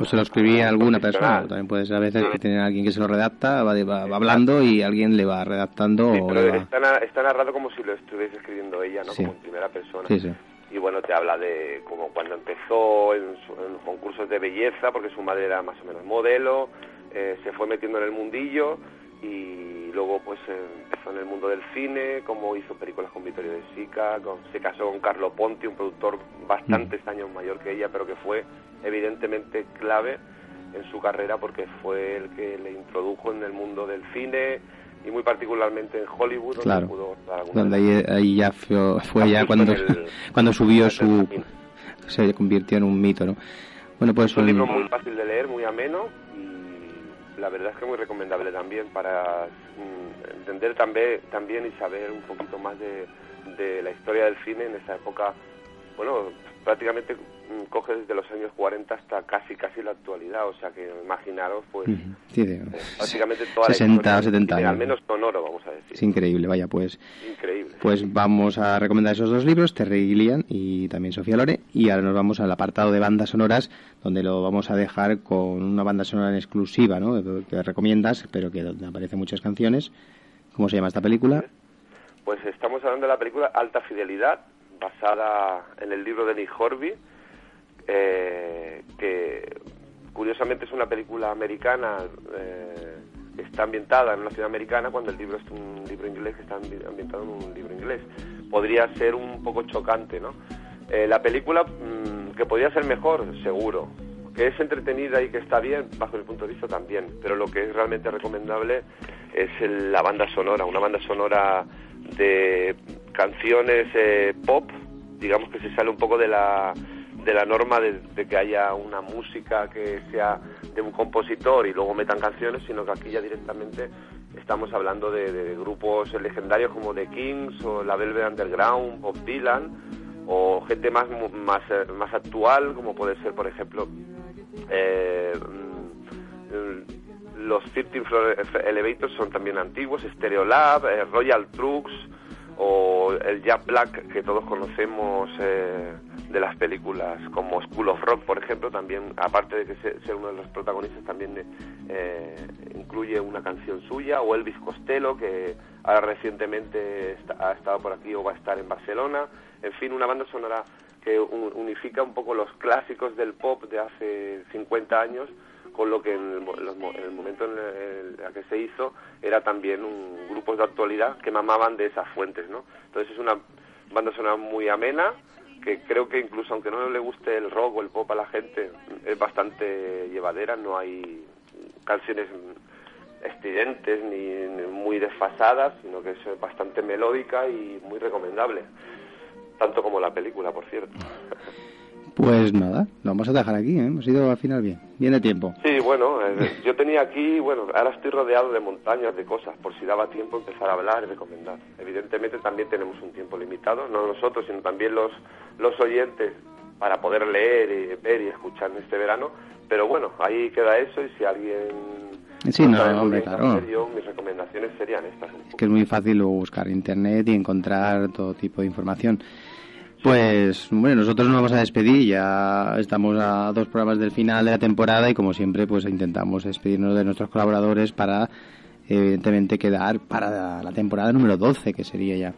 O se lo escribía a un alguna persona, también puede ser a veces que tiene alguien que se lo redacta, va, va- va hablando y alguien le va redactando Sí, o pero le va... está, na- está narrado como si lo estuviese escribiendo ella, ¿no? Sí. Como en primera persona. Sí, sí. Y bueno, te habla de como cuando empezó en, su- en concursos de belleza, porque su madre era más o menos modelo, eh, se fue metiendo en el mundillo y luego pues eh, empezó en el mundo del cine, como hizo películas con Vittorio De Sica, con- se casó con Carlo Ponti, un productor bastantes años mayor que ella, pero que fue evidentemente clave en su carrera porque fue el que le introdujo en el mundo del cine y muy particularmente en Hollywood, donde Claro. pudo dar Donde ahí, ahí ya fue, fue ya cuando, el- [laughs] cuando subió su, se convirtió en un mito, ¿no? Bueno, pues Es un son- libro muy fácil de leer, muy ameno y la verdad es que muy recomendable también para mm, entender también, también y saber un poquito más de, de la historia del cine en esa época. Bueno, prácticamente mm, coge desde los años 40 hasta casi casi la actualidad, o sea que imaginaros pues sí, de- prácticamente toda la 60 historia o 70 del cine, años. al menos sonoro, vamos a decir. Es increíble, vaya, pues Increíble. pues vamos a recomendar esos dos libros, Terry Gilliam y también Sofía Lore, y ahora nos vamos al apartado de bandas sonoras, donde lo vamos a dejar con una banda sonora en exclusiva, ¿no? Que recomiendas, pero que donde aparecen muchas canciones. ¿Cómo se llama esta película? Pues estamos hablando de la película Alta Fidelidad, basada en el libro de Nick Horby, eh, que curiosamente es una película americana, eh, está ambientada en una ciudad americana cuando el libro es un libro inglés que está ambi- ambientado en un libro inglés. Podría ser un poco chocante, ¿no? Eh, la película, mm, que podría ser mejor, seguro. Que es entretenida y que está bien, bajo mi punto de vista también. Pero lo que es realmente recomendable es el- la banda sonora, una banda sonora de canciones eh, pop, digamos que se sale un poco de la, de la norma de, de que haya una música que sea de un compositor y luego metan canciones, sino que aquí ya directamente estamos hablando de, de grupos legendarios como The Kings o la Velvet Underground, Bob Dylan o gente más más eh, más actual como puede ser por ejemplo eh, mm, los 13 Floor Elevators son también antiguos, Stereolab, eh, Royal Trucks o el Jack Black que todos conocemos eh, de las películas como School of Rock, por ejemplo, también, aparte de que se- ser uno de los protagonistas, también eh, incluye una canción suya, o Elvis Costello, que ahora recientemente ha estado por aquí o va a estar en Barcelona, en fin, una banda sonora que un- unifica un poco los clásicos del pop de hace 50 años con lo que en el, en momento en el, el que se hizo era también un grupos de actualidad que mamaban de esas fuentes, ¿no? Entonces es una banda sonora muy amena que creo que incluso aunque no le guste el rock o el pop a la gente es bastante llevadera, no hay canciones estridentes ni muy desfasadas, sino que es bastante melódica y muy recomendable, tanto como la película, por cierto. [laughs] Pues nada, lo vamos a dejar aquí, ¿eh? Hemos ido al final bien. Bien de tiempo. Sí, bueno, eh, yo tenía aquí, bueno, ahora estoy rodeado de montañas, de cosas, por si daba tiempo empezar a hablar y recomendar. Evidentemente también tenemos un tiempo limitado, no nosotros, sino también los, los oyentes, para poder leer y ver y escuchar en este verano. Pero bueno, ahí queda eso y si alguien... Sí, no, muy hombre, claro. yo, mis recomendaciones serían estas. Es que es muy fácil luego buscar internet y encontrar todo tipo de información. Pues bueno, nosotros nos vamos a despedir, ya estamos a dos programas del final de la temporada y como siempre pues intentamos despedirnos de nuestros colaboradores para evidentemente quedar para la temporada número 12 que sería ya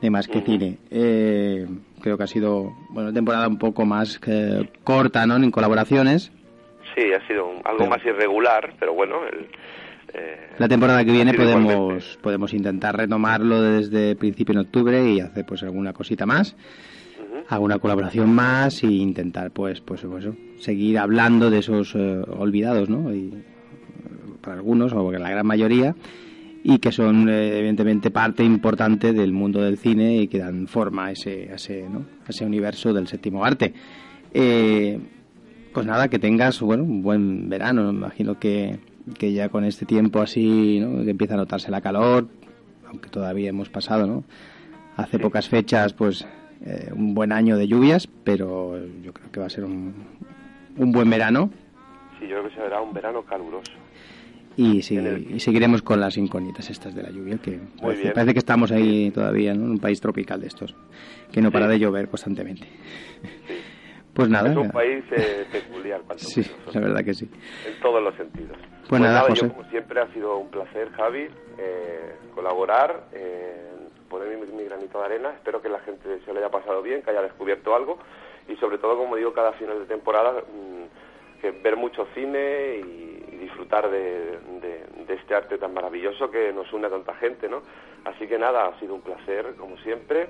de más que cine. Eh, creo que ha sido bueno, una temporada un poco más eh, corta, ¿no? En colaboraciones. Sí, ha sido un- algo más irregular, pero bueno, el, eh, La temporada que viene igualmente. podemos podemos intentar retomarlo desde principio en octubre y hacer pues alguna cosita más, alguna colaboración más e intentar pues pues, pues, eso, seguir hablando de esos eh, olvidados, ¿no? Y, para algunos o para la gran mayoría y que son eh, evidentemente parte importante del mundo del cine y que dan forma a ese a ese, ¿no? a ese universo del séptimo arte. Eh, pues nada, que tengas bueno, un buen verano. Me imagino que, que ya con este tiempo así, ¿no? que empieza a notarse la calor, aunque todavía hemos pasado, ¿no? Hace pocas fechas, pues eh, un buen año de lluvias, pero yo creo que va a ser un, un buen verano sí, yo creo que será un verano caluroso. y, sí, y seguiremos con las incógnitas estas de la lluvia, que parece, que estamos ahí todavía, ¿no? En un país tropical de estos, que no para de llover constantemente. Pues nada, es un país eh, peculiar, sí, la verdad que sí. en todos los sentidos. Pues nada, yo José. como siempre ha sido un placer, Javi, eh, colaborar, eh, poner mi, mi granito de arena. Espero que la gente se lo haya pasado bien, que haya descubierto algo y sobre todo, como digo, cada final de temporada, mm, que ver mucho cine y, y disfrutar de, de- de este arte tan maravilloso que nos une a tanta gente, ¿no? Así que nada, ha sido un placer, como siempre.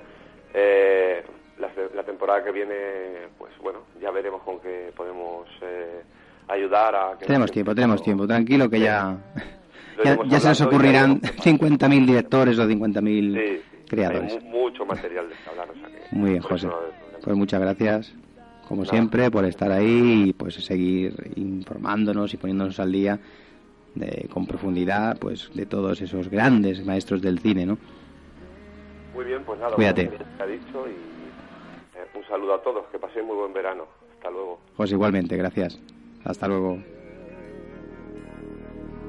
Eh, la, la temporada que viene, pues bueno, ya veremos con qué podemos eh, ayudar a que Tenemos tiempo, tenemos tiempo, tranquilo que ya, [laughs] [laughs] ya, se nos ocurrirán haremos- 50.000 directores o 50.000 Sí, creadores. Hay mu- mucho material de que hablar, o sea que Muy bien, José. no. Pues muchas gracias. como siempre, por estar ahí y pues seguir informándonos y poniéndonos al día de, con profundidad pues de todos esos grandes maestros del cine, ¿no? Muy bien, pues nada, Cuídate. ha dicho y eh, un saludo a todos, que paséis muy buen verano. Hasta luego. Pues igualmente, gracias. Hasta luego.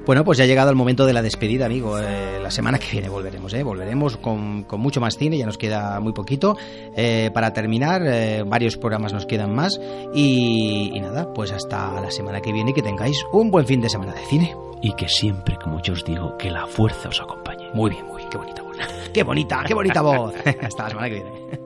Bueno, pues ya ha llegado el momento de la despedida, amigo. Eh, la semana que viene volveremos, ¿eh? Volveremos con, con mucho más cine, ya nos queda muy poquito. Eh, para terminar, eh, varios programas nos quedan más. Y, y nada, pues hasta la semana que viene que tengáis un buen fin de semana de cine. Y que siempre, como yo os digo, que la fuerza os acompañe. Muy bien, muy bien, qué bonita voz. Qué bonita, qué bonita voz. [laughs] hasta la semana que viene.